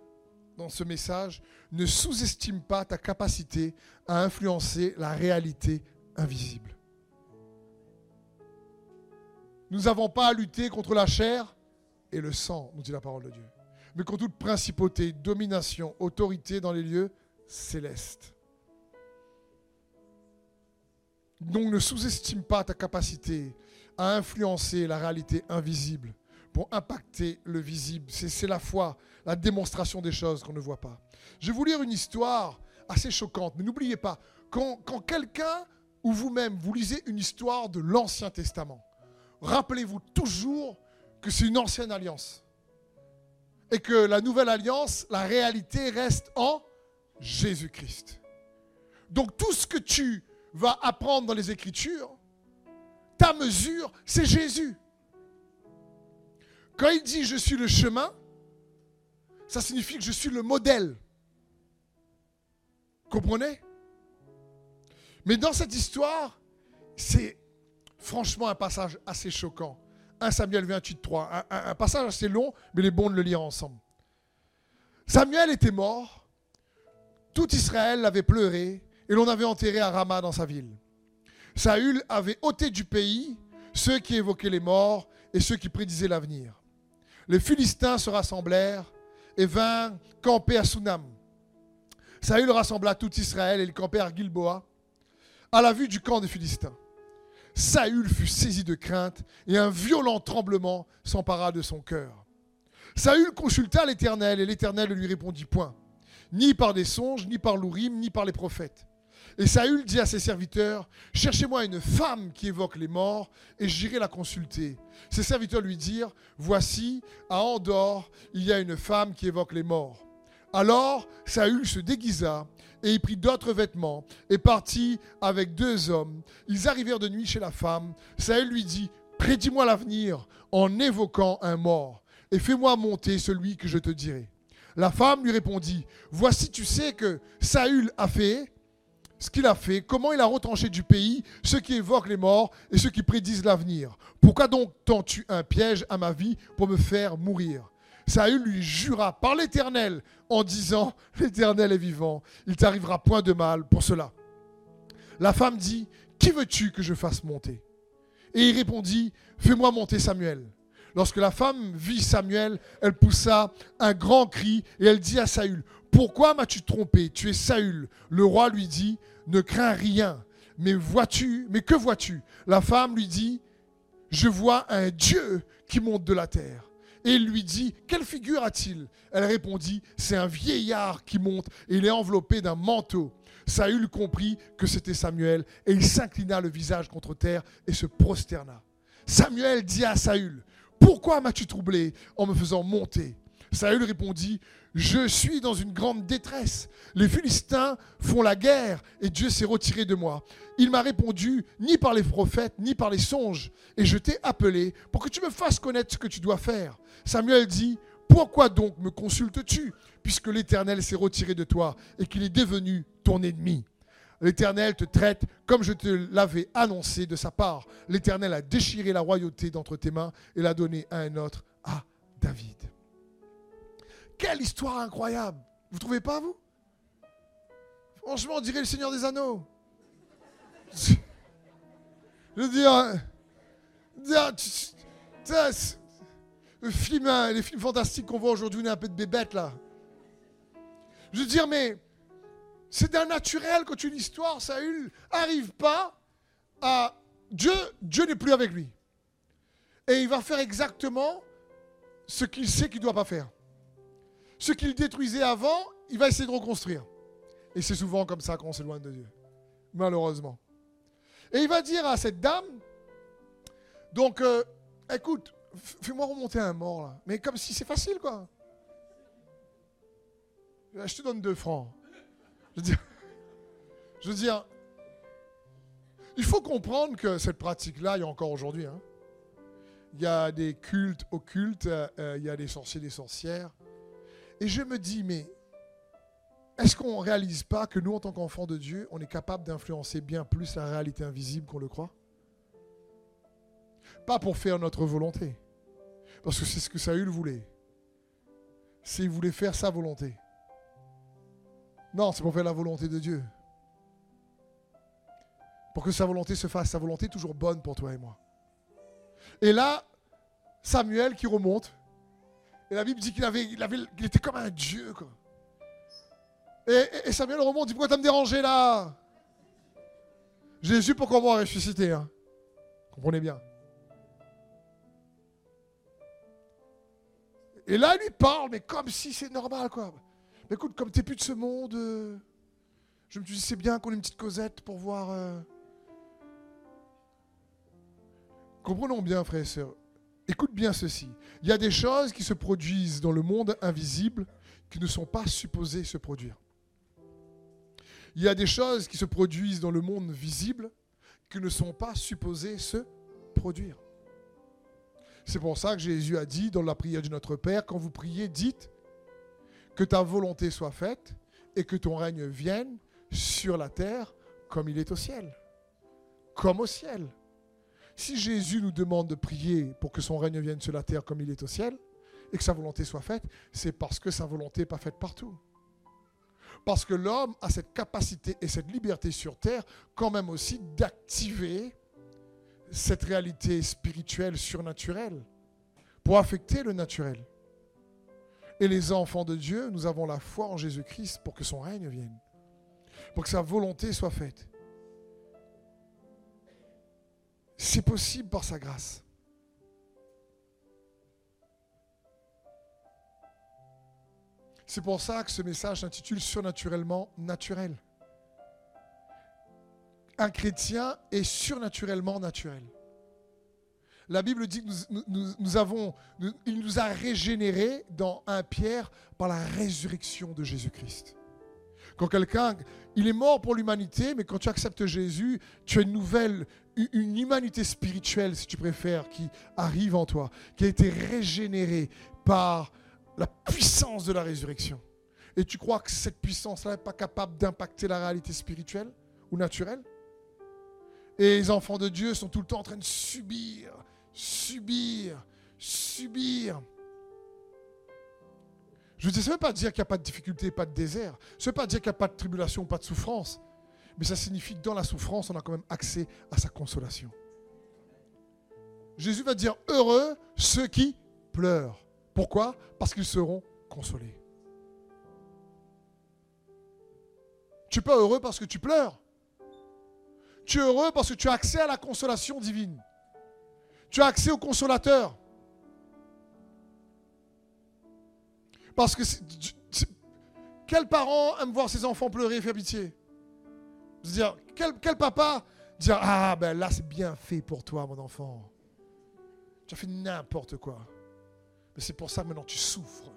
dans ce message, ne sous-estime pas ta capacité à influencer la réalité invisible. Nous n'avons pas à lutter contre la chair et le sang, nous dit la parole de Dieu, mais contre toute principauté, domination, autorité dans les lieux célestes. Donc ne sous-estime pas ta capacité à influencer la réalité invisible pour impacter le visible. C'est la foi, la démonstration des choses qu'on ne voit pas. Je vais vous lire une histoire assez choquante, mais n'oubliez pas, quand, quelqu'un ou vous-même, vous lisez une histoire de l'Ancien Testament, rappelez-vous toujours que c'est une ancienne alliance. Et que la nouvelle alliance, la réalité reste en Jésus-Christ. Donc tout ce que tu va apprendre dans les Écritures, ta mesure, c'est Jésus. Quand il dit je suis le chemin, ça signifie que je suis le modèle. Comprenez? Mais dans cette histoire, c'est franchement un passage assez choquant. 1 Samuel 28, 3. Un, passage assez long, mais il est bon de le lire ensemble. Samuel était mort, tout Israël l'avait pleuré, et l'on avait enterré à Rama dans sa ville. Saül avait ôté du pays ceux qui évoquaient les morts et ceux qui prédisaient l'avenir. Les Philistins se rassemblèrent et vinrent camper à Sunam. Saül rassembla tout Israël et ils campèrent à Gilboa, à la vue du camp des Philistins. Saül fut saisi de crainte et un violent tremblement s'empara de son cœur. Saül consulta l'Éternel et l'Éternel ne lui répondit point, ni par des songes, ni par l'Ourim, ni par les prophètes. Et Saül dit à ses serviteurs, cherchez-moi une femme qui évoque les morts, et j'irai la consulter. Ses serviteurs lui dirent, voici, à Andorre, il y a une femme qui évoque les morts. Alors Saül se déguisa, et il prit d'autres vêtements, et partit avec deux hommes. Ils arrivèrent de nuit chez la femme. Saül lui dit, prédis-moi l'avenir en évoquant un mort, et fais-moi monter celui que je te dirai. La femme lui répondit, voici tu sais que Saül a fait ce qu'il a fait, comment il a retranché du pays ceux qui évoquent les morts et ceux qui prédisent l'avenir. Pourquoi donc tends-tu un piège à ma vie pour me faire mourir? Saül lui jura par l'Éternel en disant, l'Éternel est vivant, il t'arrivera point de mal pour cela. La femme dit, qui veux-tu que je fasse monter? Et il répondit, fais-moi monter Samuel. Lorsque la femme vit Samuel, elle poussa un grand cri et elle dit à Saül, pourquoi m'as-tu trompé? Tu es Saül. Le roi lui dit, ne crains rien. Mais vois-tu, mais que vois-tu? La femme lui dit, je vois un Dieu qui monte de la terre. Et il lui dit, quelle figure a-t-il? Elle répondit, c'est un vieillard qui monte et il est enveloppé d'un manteau. Saül comprit que c'était Samuel et il s'inclina le visage contre terre et se prosterna. Samuel dit à Saül, pourquoi m'as-tu troublé en me faisant monter? Saül répondit, je suis dans une grande détresse. Les Philistins font la guerre et Dieu s'est retiré de moi. Il m'a répondu ni par les prophètes, ni par les songes. Et je t'ai appelé pour que tu me fasses connaître ce que tu dois faire. Samuel dit, pourquoi donc me consultes-tu, puisque l'Éternel s'est retiré de toi et qu'il est devenu ton ennemi? L'Éternel te traite comme je te l'avais annoncé de sa part. L'Éternel a déchiré la royauté d'entre tes mains et l'a donnée à un autre, à David. Quelle histoire incroyable. Vous trouvez pas, vous? Franchement, on dirait le Seigneur des Anneaux. Je veux dire, film, hein, les films fantastiques qu'on voit aujourd'hui, on est un peu de bébête là. Je veux dire, mais c'est d'un naturel quand une histoire, Saül, arrive pas à Dieu, Dieu n'est plus avec lui. Et il va faire exactement ce qu'il sait qu'il ne doit pas faire. Ce qu'il détruisait avant, il va essayer de reconstruire. Et c'est souvent comme ça qu'on s'éloigne de Dieu. Malheureusement. Et il va dire à cette dame, donc, euh, écoute, fais-moi remonter un mort là. Mais comme si c'est facile quoi. Je te donne deux francs. Je veux dire, dire il faut comprendre que cette pratique-là, il y a encore aujourd'hui. Hein. Il y a des cultes occultes, euh, il y a des sorciers, des sorcières. Et je me dis, mais est-ce qu'on ne réalise pas que nous, en tant qu'enfants de Dieu, on est capable d'influencer bien plus la réalité invisible qu'on le croit? Pas pour faire notre volonté, parce que c'est ce que Saül voulait. S'il voulait faire sa volonté. Non, c'est pour faire la volonté de Dieu. Pour que sa volonté se fasse. Sa volonté toujours bonne pour toi et moi. Et là, Samuel qui remonte, et la Bible dit qu'il avait, il avait, était comme un dieu. Quoi. Et, Samuel remonte, dit Pourquoi t'as me dérangé là? Jésus, pourquoi moi ressuscité hein. Comprenez bien. Et là, il lui parle, mais comme si c'est normal, quoi. Mais écoute, comme t'es plus de ce monde, euh, je me suis dit, c'est bien qu'on ait une petite causette pour voir. Euh. Comprenons bien, frères et sœurs. Écoute bien ceci. Il y a des choses qui se produisent dans le monde invisible qui ne sont pas supposées se produire. Il y a des choses qui se produisent dans le monde visible qui ne sont pas supposées se produire. C'est pour ça que Jésus a dit dans la prière de notre Père, quand vous priez, dites que ta volonté soit faite et que ton règne vienne sur la terre comme il est au ciel. Comme au ciel. Si Jésus nous demande de prier pour que son règne vienne sur la terre comme il est au ciel, et que sa volonté soit faite, c'est parce que sa volonté n'est pas faite partout. Parce que l'homme a cette capacité et cette liberté sur terre, quand même aussi, d'activer cette réalité spirituelle, surnaturelle, pour affecter le naturel. Et les enfants de Dieu, nous avons la foi en Jésus-Christ pour que son règne vienne, pour que sa volonté soit faite. C'est possible par sa grâce. C'est pour ça que ce message s'intitule Surnaturellement naturel. Un chrétien est surnaturellement naturel. La Bible dit que nous, avons, il nous a régénérés dans un Pierre par la résurrection de Jésus-Christ. Quand quelqu'un, il est mort pour l'humanité, mais quand tu acceptes Jésus, tu as une nouvelle, une humanité spirituelle, si tu préfères, qui arrive en toi, qui a été régénérée par la puissance de la résurrection. Et tu crois que cette puissance-là n'est pas capable d'impacter la réalité spirituelle ou naturelle? Et les enfants de Dieu sont tout le temps en train de subir, subir, subir. Je ne sais même pas dire qu'il n'y a pas de difficulté, pas de désert. Ce ne veut pas dire qu'il n'y a pas de tribulation, pas de souffrance. Mais ça signifie que dans la souffrance, on a quand même accès à sa consolation. Jésus va dire heureux ceux qui pleurent. Pourquoi? Parce qu'ils seront consolés. Tu n'es pas heureux parce que tu pleures. Tu es heureux parce que tu as accès à la consolation divine. Tu as accès au consolateur. Parce que quel parent aime voir ses enfants pleurer et faire pitié? Quel, papa dire Ah ben là c'est bien fait pour toi mon enfant. Tu as fait n'importe quoi. Mais c'est pour ça maintenant tu souffres.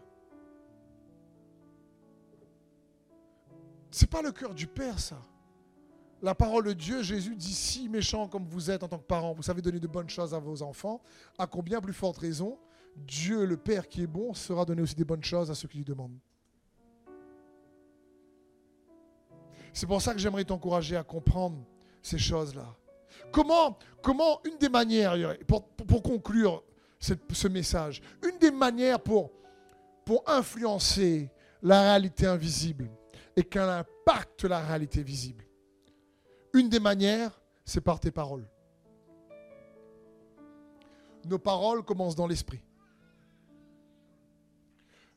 C'est pas le cœur du Père, ça. La parole de Dieu, Jésus dit si méchant comme vous êtes en tant que parent, vous savez donner de bonnes choses à vos enfants, à combien plus forte raison, Dieu, le Père qui est bon, sera donné aussi des bonnes choses à ceux qui lui demandent. C'est pour ça que j'aimerais t'encourager à comprendre ces choses-là. Comment, comment, une des manières, pour, conclure ce message. Une des manières pour, pour influencer la réalité invisible et qu'elle impacte la réalité visible. Une des manières, c'est par tes paroles. Nos paroles commencent dans l'esprit.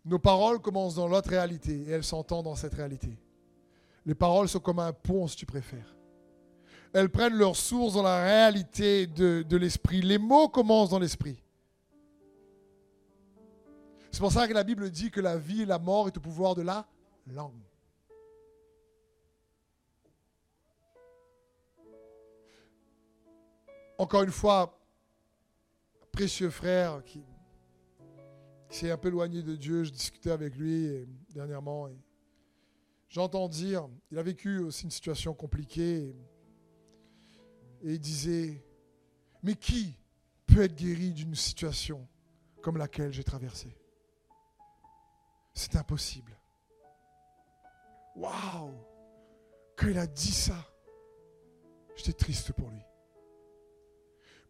Nos paroles commencent dans l'autre réalité et elles s'entendent dans cette réalité. Les paroles sont comme un pont, si tu préfères. Elles prennent leur source dans la réalité de, de l'esprit. Les mots commencent dans l'esprit. C'est pour ça que la Bible dit que la vie et la mort est au pouvoir de la langue. Encore une fois, précieux frère qui, s'est un peu éloigné de Dieu, je discutais avec lui dernièrement j'entends dire, il a vécu aussi une situation compliquée et il disait, mais qui peut être guéri d'une situation comme laquelle j'ai traversée? C'est impossible. Waouh Quand il a dit ça, j'étais triste pour lui.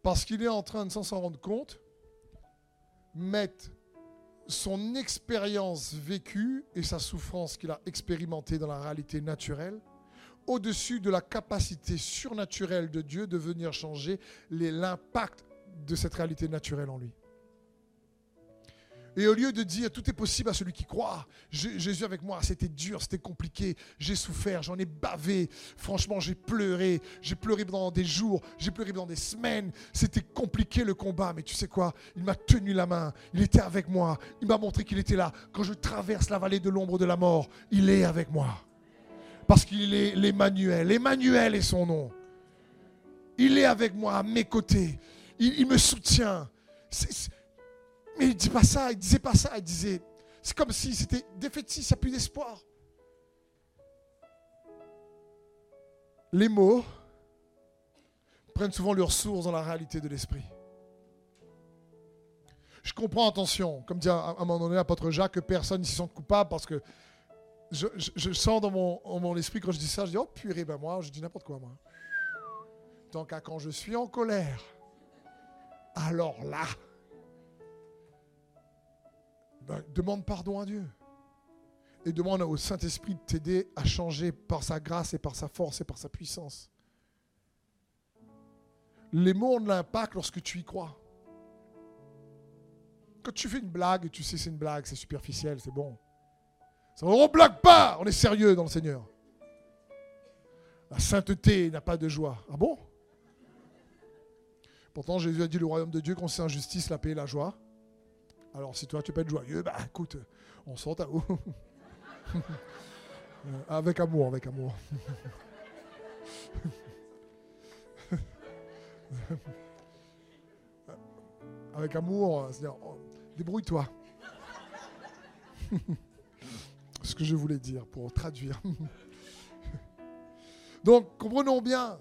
Parce qu'il est en train de s'en rendre compte, mettre son expérience vécue et sa souffrance qu'il a expérimentée dans la réalité naturelle au-dessus de la capacité surnaturelle de Dieu de venir changer l'impact de cette réalité naturelle en lui. Et au lieu de dire tout est possible à celui qui croit, Jésus avec moi, c'était dur, c'était compliqué, j'ai souffert, j'en ai bavé, franchement j'ai pleuré, j'ai pleuré pendant des jours, j'ai pleuré pendant des semaines, c'était compliqué le combat, mais tu sais quoi, il m'a tenu la main, il était avec moi, il m'a montré qu'il était là. Quand je traverse la vallée de l'ombre de la mort, il est avec moi. Parce qu'il est l'Emmanuel, Emmanuel est son nom. Il est avec moi, à mes côtés, il, me soutient. Mais il ne dit pas ça, il disait pas ça, il disait, c'est comme si c'était défaitiste, il n'y a plus d'espoir. Les mots prennent souvent leur source dans la réalité de l'esprit. Je comprends, attention, comme dit à, un moment donné l'apôtre Jacques, que personne ne s'y sent coupable parce que je, sens dans mon, en mon esprit quand je dis ça, je dis oh purée, ben moi, je dis n'importe quoi moi. Tant qu'à quand je suis en colère, alors là, ben, demande pardon à Dieu. Et demande au Saint-Esprit de t'aider à changer par sa grâce et par sa force et par sa puissance. Les mots ont de l'impact lorsque tu y crois. Quand tu fais une blague, tu sais c'est une blague, c'est superficiel, c'est bon. Ça, on ne blague pas, on est sérieux dans le Seigneur. La sainteté n'a pas de joie. Ah bon? Pourtant, Jésus a dit le royaume de Dieu consiste en justice, la paix et la joie. Alors, si toi, tu peux être joyeux, bah écoute, on sort à vous. Euh, avec amour, avec amour. avec amour, euh, c'est-à-dire, oh, débrouille-toi. Ce que je voulais dire pour traduire. Donc, comprenons bien,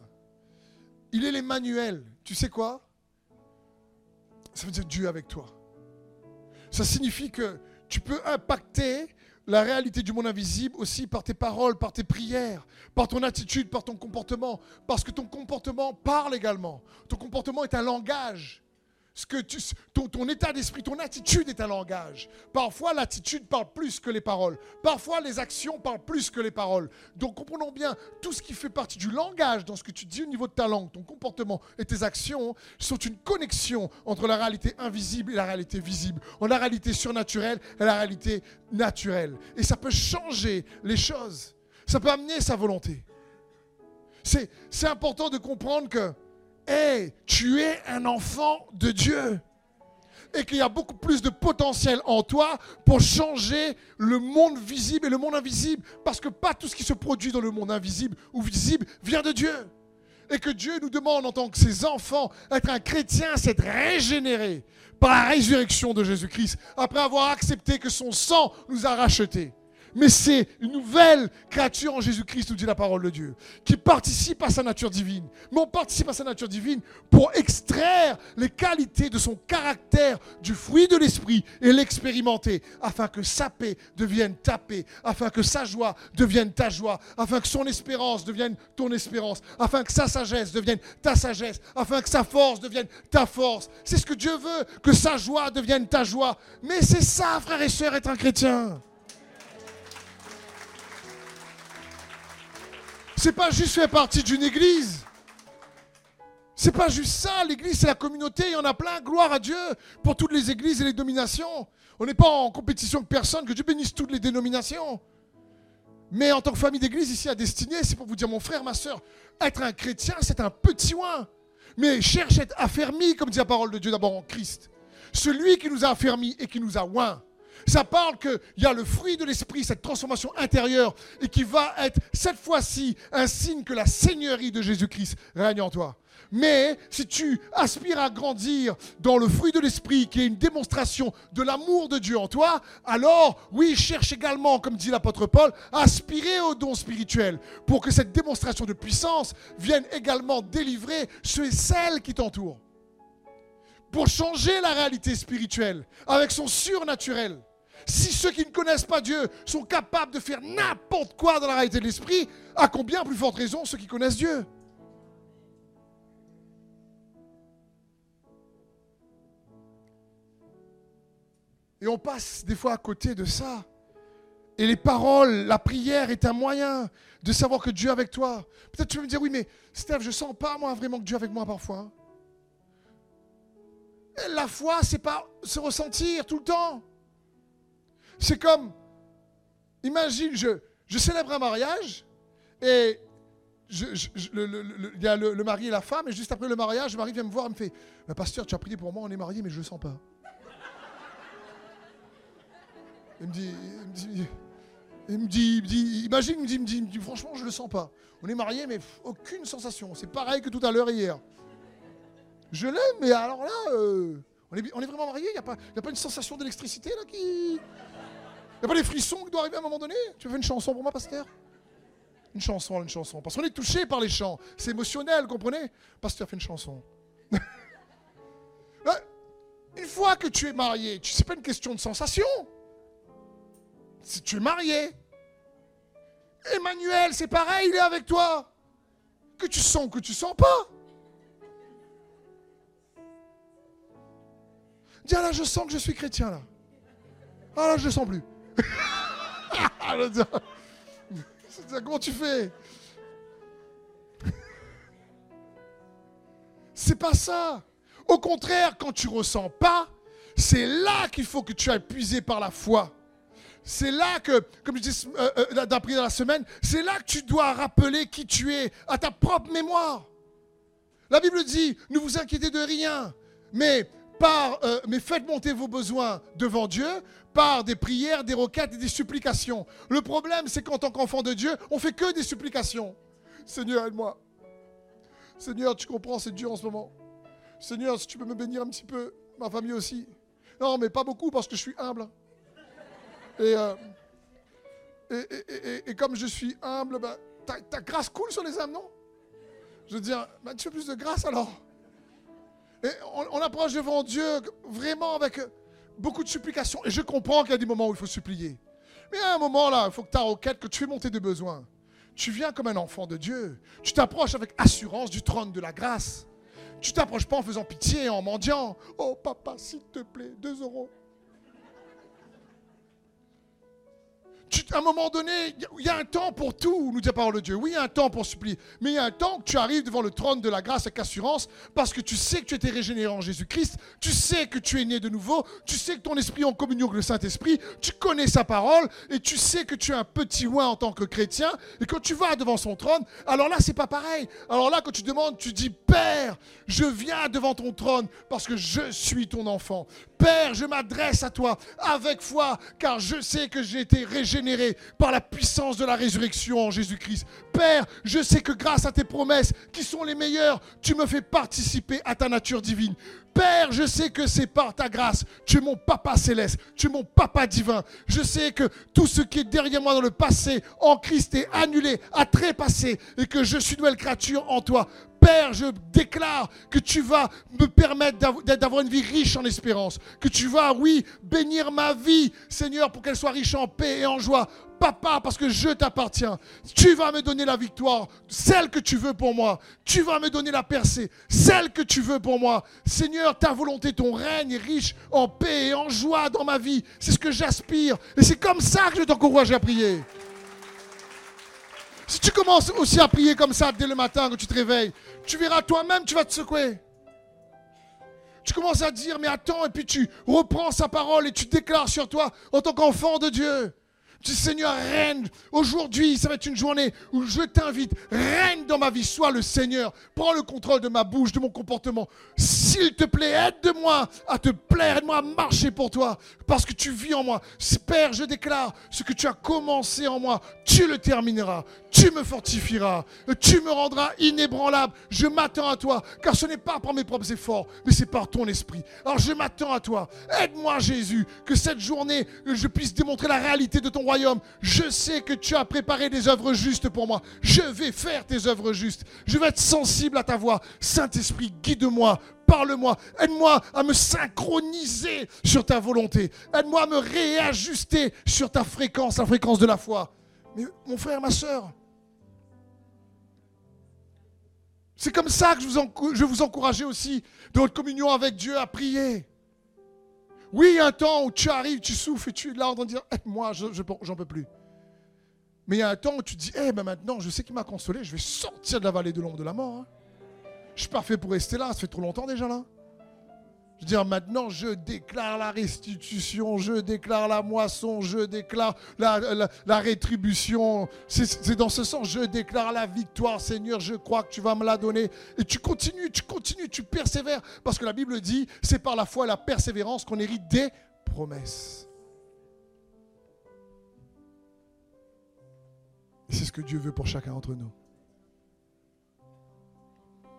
il est l'Emmanuel. Tu sais quoi? Ça veut dire Dieu avec toi. Ça signifie que tu peux impacter la réalité du monde invisible aussi par tes paroles, par tes prières, par ton attitude, par ton comportement. Parce que ton comportement parle également. Ton comportement est un langage. Ce que tu, ton, ton état d'esprit, ton attitude est un langage. Parfois, l'attitude parle plus que les paroles. Parfois, les actions parlent plus que les paroles. Donc, comprenons bien, tout ce qui fait partie du langage dans ce que tu dis au niveau de ta langue, ton comportement et tes actions sont une connexion entre la réalité invisible et la réalité visible, entre la réalité surnaturelle et la réalité naturelle. Et ça peut changer les choses. Ça peut amener sa volonté. C'est c'est important de comprendre que Hey, tu es un enfant de Dieu. Et qu'il y a beaucoup plus de potentiel en toi pour changer le monde visible et le monde invisible. Parce que pas tout ce qui se produit dans le monde invisible ou visible vient de Dieu. Et que Dieu nous demande en tant que ses enfants, être un chrétien, c'est régénéré par la résurrection de Jésus-Christ, après avoir accepté que son sang nous a rachetés. Mais c'est une nouvelle créature en Jésus-Christ, nous dit la parole de Dieu, qui participe à sa nature divine. Mais on participe à sa nature divine pour extraire les qualités de son caractère, du fruit de l'esprit, et l'expérimenter, afin que sa paix devienne ta paix, afin que sa joie devienne ta joie, afin que son espérance devienne ton espérance, afin que sa sagesse devienne ta sagesse, afin que sa force devienne ta force. C'est ce que Dieu veut, que sa joie devienne ta joie. Mais c'est ça, frères et sœurs, être un chrétien. C'est pas juste faire partie d'une église. C'est pas juste ça, l'église c'est la communauté, il y en a plein, gloire à Dieu pour toutes les églises et les dominations. On n'est pas en compétition avec personne, que Dieu bénisse toutes les dénominations. Mais en tant que famille d'église ici à Destinée, c'est pour vous dire mon frère, ma soeur, être un chrétien c'est un petit oin. Mais cherche à être affermi, comme dit la parole de Dieu d'abord en Christ. Celui qui nous a affermis et qui nous a oints. Ça parle qu'il y a le fruit de l'esprit, cette transformation intérieure, et qui va être cette fois-ci un signe que la seigneurie de Jésus-Christ règne en toi. Mais si tu aspires à grandir dans le fruit de l'esprit, qui est une démonstration de l'amour de Dieu en toi, alors oui, cherche également, comme dit l'apôtre Paul, à aspirer au don spirituel, pour que cette démonstration de puissance vienne également délivrer ceux et celles qui t'entourent pour changer la réalité spirituelle avec son surnaturel. Si ceux qui ne connaissent pas Dieu sont capables de faire n'importe quoi dans la réalité de l'esprit, à combien plus forte raison ceux qui connaissent Dieu? Et on passe des fois à côté de ça. Et les paroles, la prière est un moyen de savoir que Dieu est avec toi. Peut-être tu vas me dire, oui, mais Steph, je sens pas moi vraiment que Dieu est avec moi parfois. La foi, c'est pas se ressentir tout le temps. C'est comme, imagine, je, je célèbre un mariage et le- il y a le, mari et la femme, et juste après le mariage, le mari vient me voir et me fait Bah, Pasteur, tu as prié pour moi, on est mariés, mais je le sens pas. Il me dit, il me dit, il me dit, il me dit- imagine, il me dit, il me dit, franchement, je le sens pas. On est mariés, mais aucune sensation. C'est pareil que tout à l'heure hier. Je l'aime, mais alors là, euh, on, est, vraiment mariés Il n'y a, pas- une sensation d'électricité là qui. Il n'y a pas des frissons qui doivent arriver à un moment donné? Tu veux une chanson pour moi, pasteur? Une chanson, une chanson. Parce qu'on est touché par les chants. C'est émotionnel, comprenez? Pasteur, fait une chanson. Une fois que tu es marié, ce n'est pas une question de sensation. Si tu es marié, Emmanuel, c'est pareil, il est avec toi. Que tu sens que tu sens pas. Dis, ah là, je sens que je suis chrétien, là. Ah là, je ne le sens plus. Comment tu fais? C'est pas ça. Au contraire, quand tu ressens pas, c'est là qu'il faut que tu ailles puiser par la foi. C'est là que, comme je dis euh, euh, la semaine, c'est là que tu dois rappeler qui tu es à ta propre mémoire. La Bible dit, ne vous inquiétez de rien, mais, par, euh, mais faites monter vos besoins devant Dieu par des prières, des requêtes et des supplications. Le problème, c'est qu'en tant qu'enfant de Dieu, on fait que des supplications. Seigneur, aide-moi. Seigneur, tu comprends, c'est dur en ce moment. Seigneur, si tu peux me bénir un petit peu, ma famille aussi. Non, mais pas beaucoup parce que je suis humble. Euh, et, et, comme je suis humble, ben, ta, grâce coule sur les âmes, non? Je veux dire, ben, tu fais plus de grâce alors. On, approche devant Dieu vraiment avec beaucoup de supplications. Et je comprends qu'il y a des moments où il faut supplier. Mais à un moment là, il faut que ta requête, que tu fais monter des besoins. Tu viens comme un enfant de Dieu. Tu t'approches avec assurance du trône de la grâce. Tu t'approches pas en faisant pitié, en mendiant. Oh papa, s'il te plaît, deux euros. À un moment donné, il y a un temps pour tout, nous dit la parole de Dieu. Oui, il y a un temps pour supplier. Mais il y a un temps que tu arrives devant le trône de la grâce avec assurance parce que tu sais que tu as régénéré en Jésus-Christ. Tu sais que tu es né de nouveau. Tu sais que ton esprit est en communion avec le Saint-Esprit. Tu connais sa parole et tu sais que tu es un petit oin en tant que chrétien. Et quand tu vas devant son trône, alors là, c'est pas pareil. Alors là, quand tu demandes, tu dis Père, je viens devant ton trône parce que je suis ton enfant. Père, je m'adresse à toi avec foi car je sais que j'ai été régénéré par la puissance de la résurrection en Jésus-Christ. Père, je sais que grâce à tes promesses, qui sont les meilleures, tu me fais participer à ta nature divine. Père, je sais que c'est par ta grâce. Tu es mon papa céleste. Tu es mon papa divin. Je sais que tout ce qui est derrière moi dans le passé, en Christ, est annulé, a trépassé et que je suis nouvelle créature en toi. Père, je déclare que tu vas me permettre d'avoir une vie riche en espérance. Que tu vas, oui, bénir ma vie, Seigneur, pour qu'elle soit riche en paix et en joie. Papa, parce que je t'appartiens. Tu vas me donner la victoire, celle que tu veux pour moi. Tu vas me donner la percée, celle que tu veux pour moi. Seigneur, ta volonté, ton règne est riche en paix et en joie dans ma vie. C'est ce que j'aspire. Et c'est comme ça que je t'encourage à prier. Si tu commences aussi à prier comme ça dès le matin quand tu te réveilles, tu verras toi-même, tu vas te secouer. Tu commences à dire, mais attends, et puis tu reprends sa parole et tu déclares sur toi en tant qu'enfant de Dieu. Tu dis, Seigneur, règne. Aujourd'hui, ça va être une journée où je t'invite. Règne dans ma vie. Sois le Seigneur. Prends le contrôle de ma bouche, de mon comportement. S'il te plaît, aide-moi à te plaire. Aide-moi à marcher pour toi. Parce que tu vis en moi. Père, je déclare ce que tu as commencé en moi. Tu le termineras. Tu me fortifieras. Tu me rendras inébranlable. Je m'attends à toi. Car ce n'est pas par mes propres efforts, mais c'est par ton esprit. Alors je m'attends à toi. Aide-moi, Jésus, que cette journée, je puisse démontrer la réalité de ton je sais que tu as préparé des œuvres justes pour moi. Je vais faire tes œuvres justes. Je vais être sensible à ta voix. Saint-Esprit, guide-moi, parle-moi. Aide-moi à me synchroniser sur ta volonté. Aide-moi à me réajuster sur ta fréquence, la fréquence de la foi. Mais mon frère, ma soeur, c'est comme ça que je vous, encourager aussi de votre communion avec Dieu à prier. Oui, il y a un temps où tu arrives, tu souffles et tu es là en train de dire Moi, je j'en peux plus. Mais il y a un temps où tu dis Eh ben maintenant, je sais qu'il m'a consolé, je vais sortir de la vallée de l'ombre de la mort. Hein. Je suis pas fait pour rester là, ça fait trop longtemps déjà là. Je veux dire, maintenant, je déclare la restitution, je déclare la moisson, je déclare la, rétribution. C'est dans ce sens, je déclare la victoire, Seigneur, je crois que tu vas me la donner. Et tu continues, tu continues, tu persévères. Parce que la Bible dit, c'est par la foi et la persévérance qu'on hérite des promesses. Et c'est ce que Dieu veut pour chacun d'entre nous.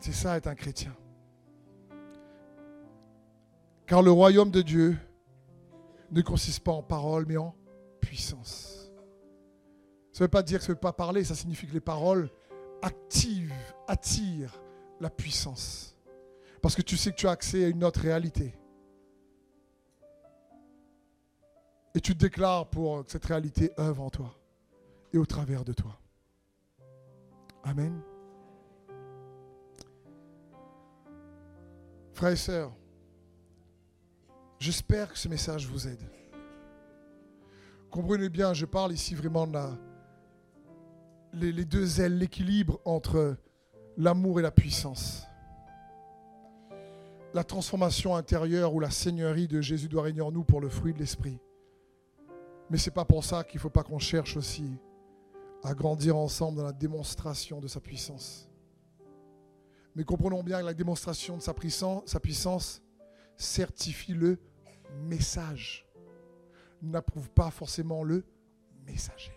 C'est ça être un chrétien. Car le royaume de Dieu ne consiste pas en paroles, mais en puissance. Ça ne veut pas dire que ça ne veut pas parler, ça signifie que les paroles activent, attirent la puissance. Parce que tu sais que tu as accès à une autre réalité. Et tu déclares pour que cette réalité œuvre en toi et au travers de toi. Amen. Frères et sœurs, j'espère que ce message vous aide. Comprenez bien, je parle ici vraiment de la, les, deux ailes, l'équilibre entre l'amour et la puissance. La transformation intérieure ou la seigneurie de Jésus doit régner en nous pour le fruit de l'esprit. Mais ce n'est pas pour ça qu'il ne faut pas qu'on cherche aussi à grandir ensemble dans la démonstration de sa puissance. Mais comprenons bien que la démonstration de sa puissance certifie le message, n'approuve pas forcément le messager.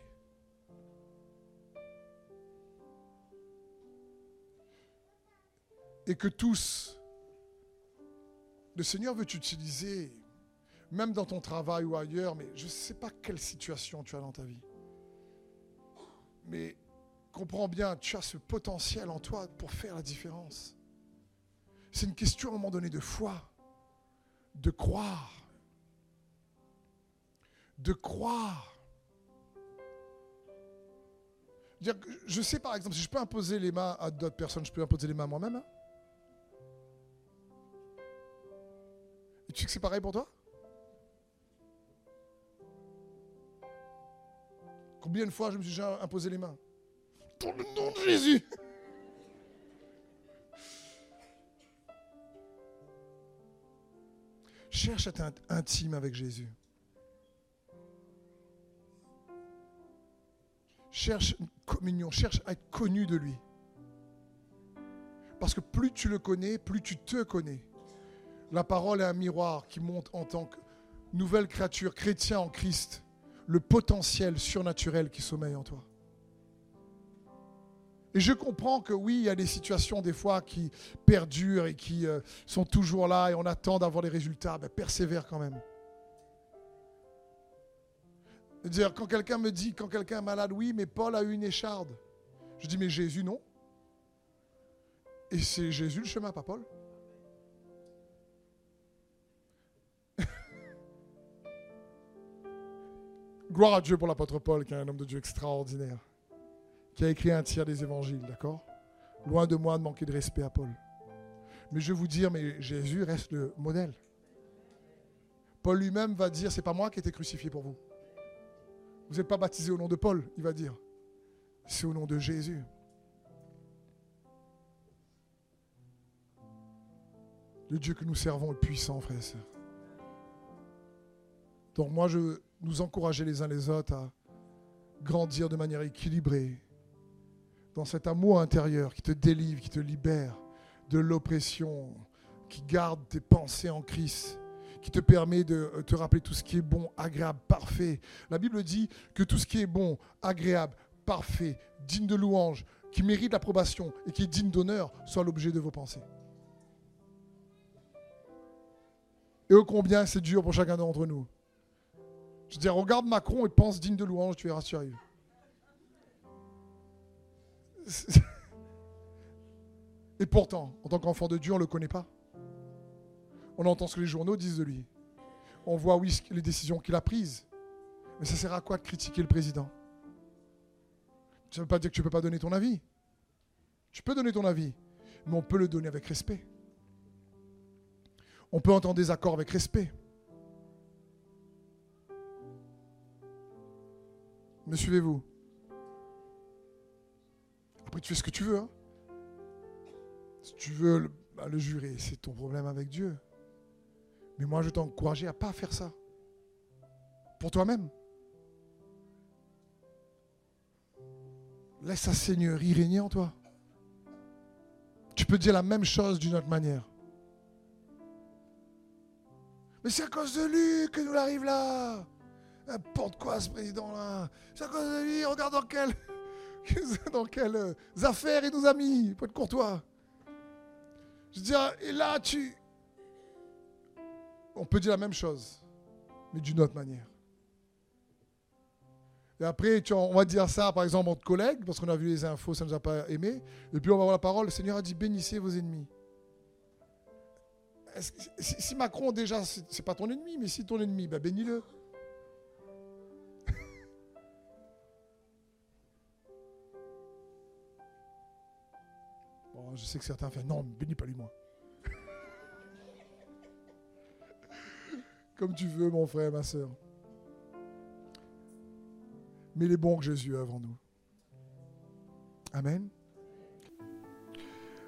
Et que tous, le Seigneur veut t'utiliser, même dans ton travail ou ailleurs, mais je ne sais pas quelle situation tu as dans ta vie. Mais comprends bien, tu as ce potentiel en toi pour faire la différence. C'est une question à un moment donné de foi, de croire, de croire. Je sais par exemple, si je peux imposer les mains à d'autres personnes, je peux imposer les mains à moi-même. Hein. Et tu sais que c'est pareil pour toi? Combien de fois je me suis déjà imposé les mains? Pour le nom de Jésus Cherche à être intime avec Jésus. Cherche une communion, cherche à être connu de lui. Parce que plus tu le connais, plus tu te connais. La parole est un miroir qui montre en tant que nouvelle créature, chrétien en Christ, le potentiel surnaturel qui sommeille en toi. Et je comprends que oui, il y a des situations des fois qui perdurent et qui euh, sont toujours là et on attend d'avoir les résultats. Ben, persévère quand même. Dire, quand quelqu'un me dit, quand quelqu'un est malade, oui, mais Paul a eu une écharde. Je dis, mais Jésus, non. Et c'est Jésus le chemin, pas Paul. Gloire à Dieu pour l'apôtre Paul, qui est un homme de Dieu extraordinaire, qui a écrit un tiers des évangiles, d'accord? Loin de moi de manquer de respect à Paul. Mais je vais vous dire, mais Jésus reste le modèle. Paul lui-même va dire, c'est pas moi qui ai été crucifié pour vous. Vous n'êtes pas baptisé au nom de Paul, il va dire. C'est au nom de Jésus. Le Dieu que nous servons est puissant, frères et sœurs. Donc moi, je, nous encourager les uns les autres à grandir de manière équilibrée dans cet amour intérieur qui te délivre, qui te libère de l'oppression, qui garde tes pensées en Christ, qui te permet de te rappeler tout ce qui est bon, agréable, parfait. La Bible dit que tout ce qui est bon, agréable, parfait, digne de louange, qui mérite l'approbation et qui est digne d'honneur, soit l'objet de vos pensées. Et ô combien c'est dur pour chacun d'entre nous. Je dire, regarde Macron et pense digne de louange, tu es rassuré. Et pourtant, en tant qu'enfant de Dieu, on ne le connaît pas. On entend ce que les journaux disent de lui. On voit, les décisions qu'il a prises. Mais ça sert à quoi de critiquer le président? Ça ne veut pas dire que tu ne peux pas donner ton avis. Tu peux donner ton avis, mais on peut le donner avec respect. On peut entendre des accords avec respect. Me suivez-vous? Après, tu fais ce que tu veux. Hein. si tu veux le, bah, jurer, c'est ton problème avec Dieu. Mais moi, je t'encourage à ne pas faire ça. Pour toi-même. Laisse sa seigneurie régner en toi. Tu peux dire la même chose d'une autre manière. Mais c'est à cause de lui que nous arrive là. N'importe quoi, ce président-là. C'est à cause de lui, regarde dans, quel, dans quelles euh, affaires il nous a mis. Pour être courtois. Je veux dire, et là, tu. On peut dire la même chose, mais d'une autre manière. Et après, tu, on va dire ça, par exemple, entre collègues, parce qu'on a vu les infos, ça ne nous a pas aimé. Et puis on va voir la parole. Le Seigneur a dit bénissez vos ennemis. si, Macron, déjà, c'est pas ton ennemi, mais si ton ennemi, ben bénis-le. Je sais que certains font non, bénis pas lui moi. Comme tu veux, mon frère, ma soeur. Mais il est bon que Jésus est avant nous. Amen.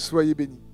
Soyez bénis.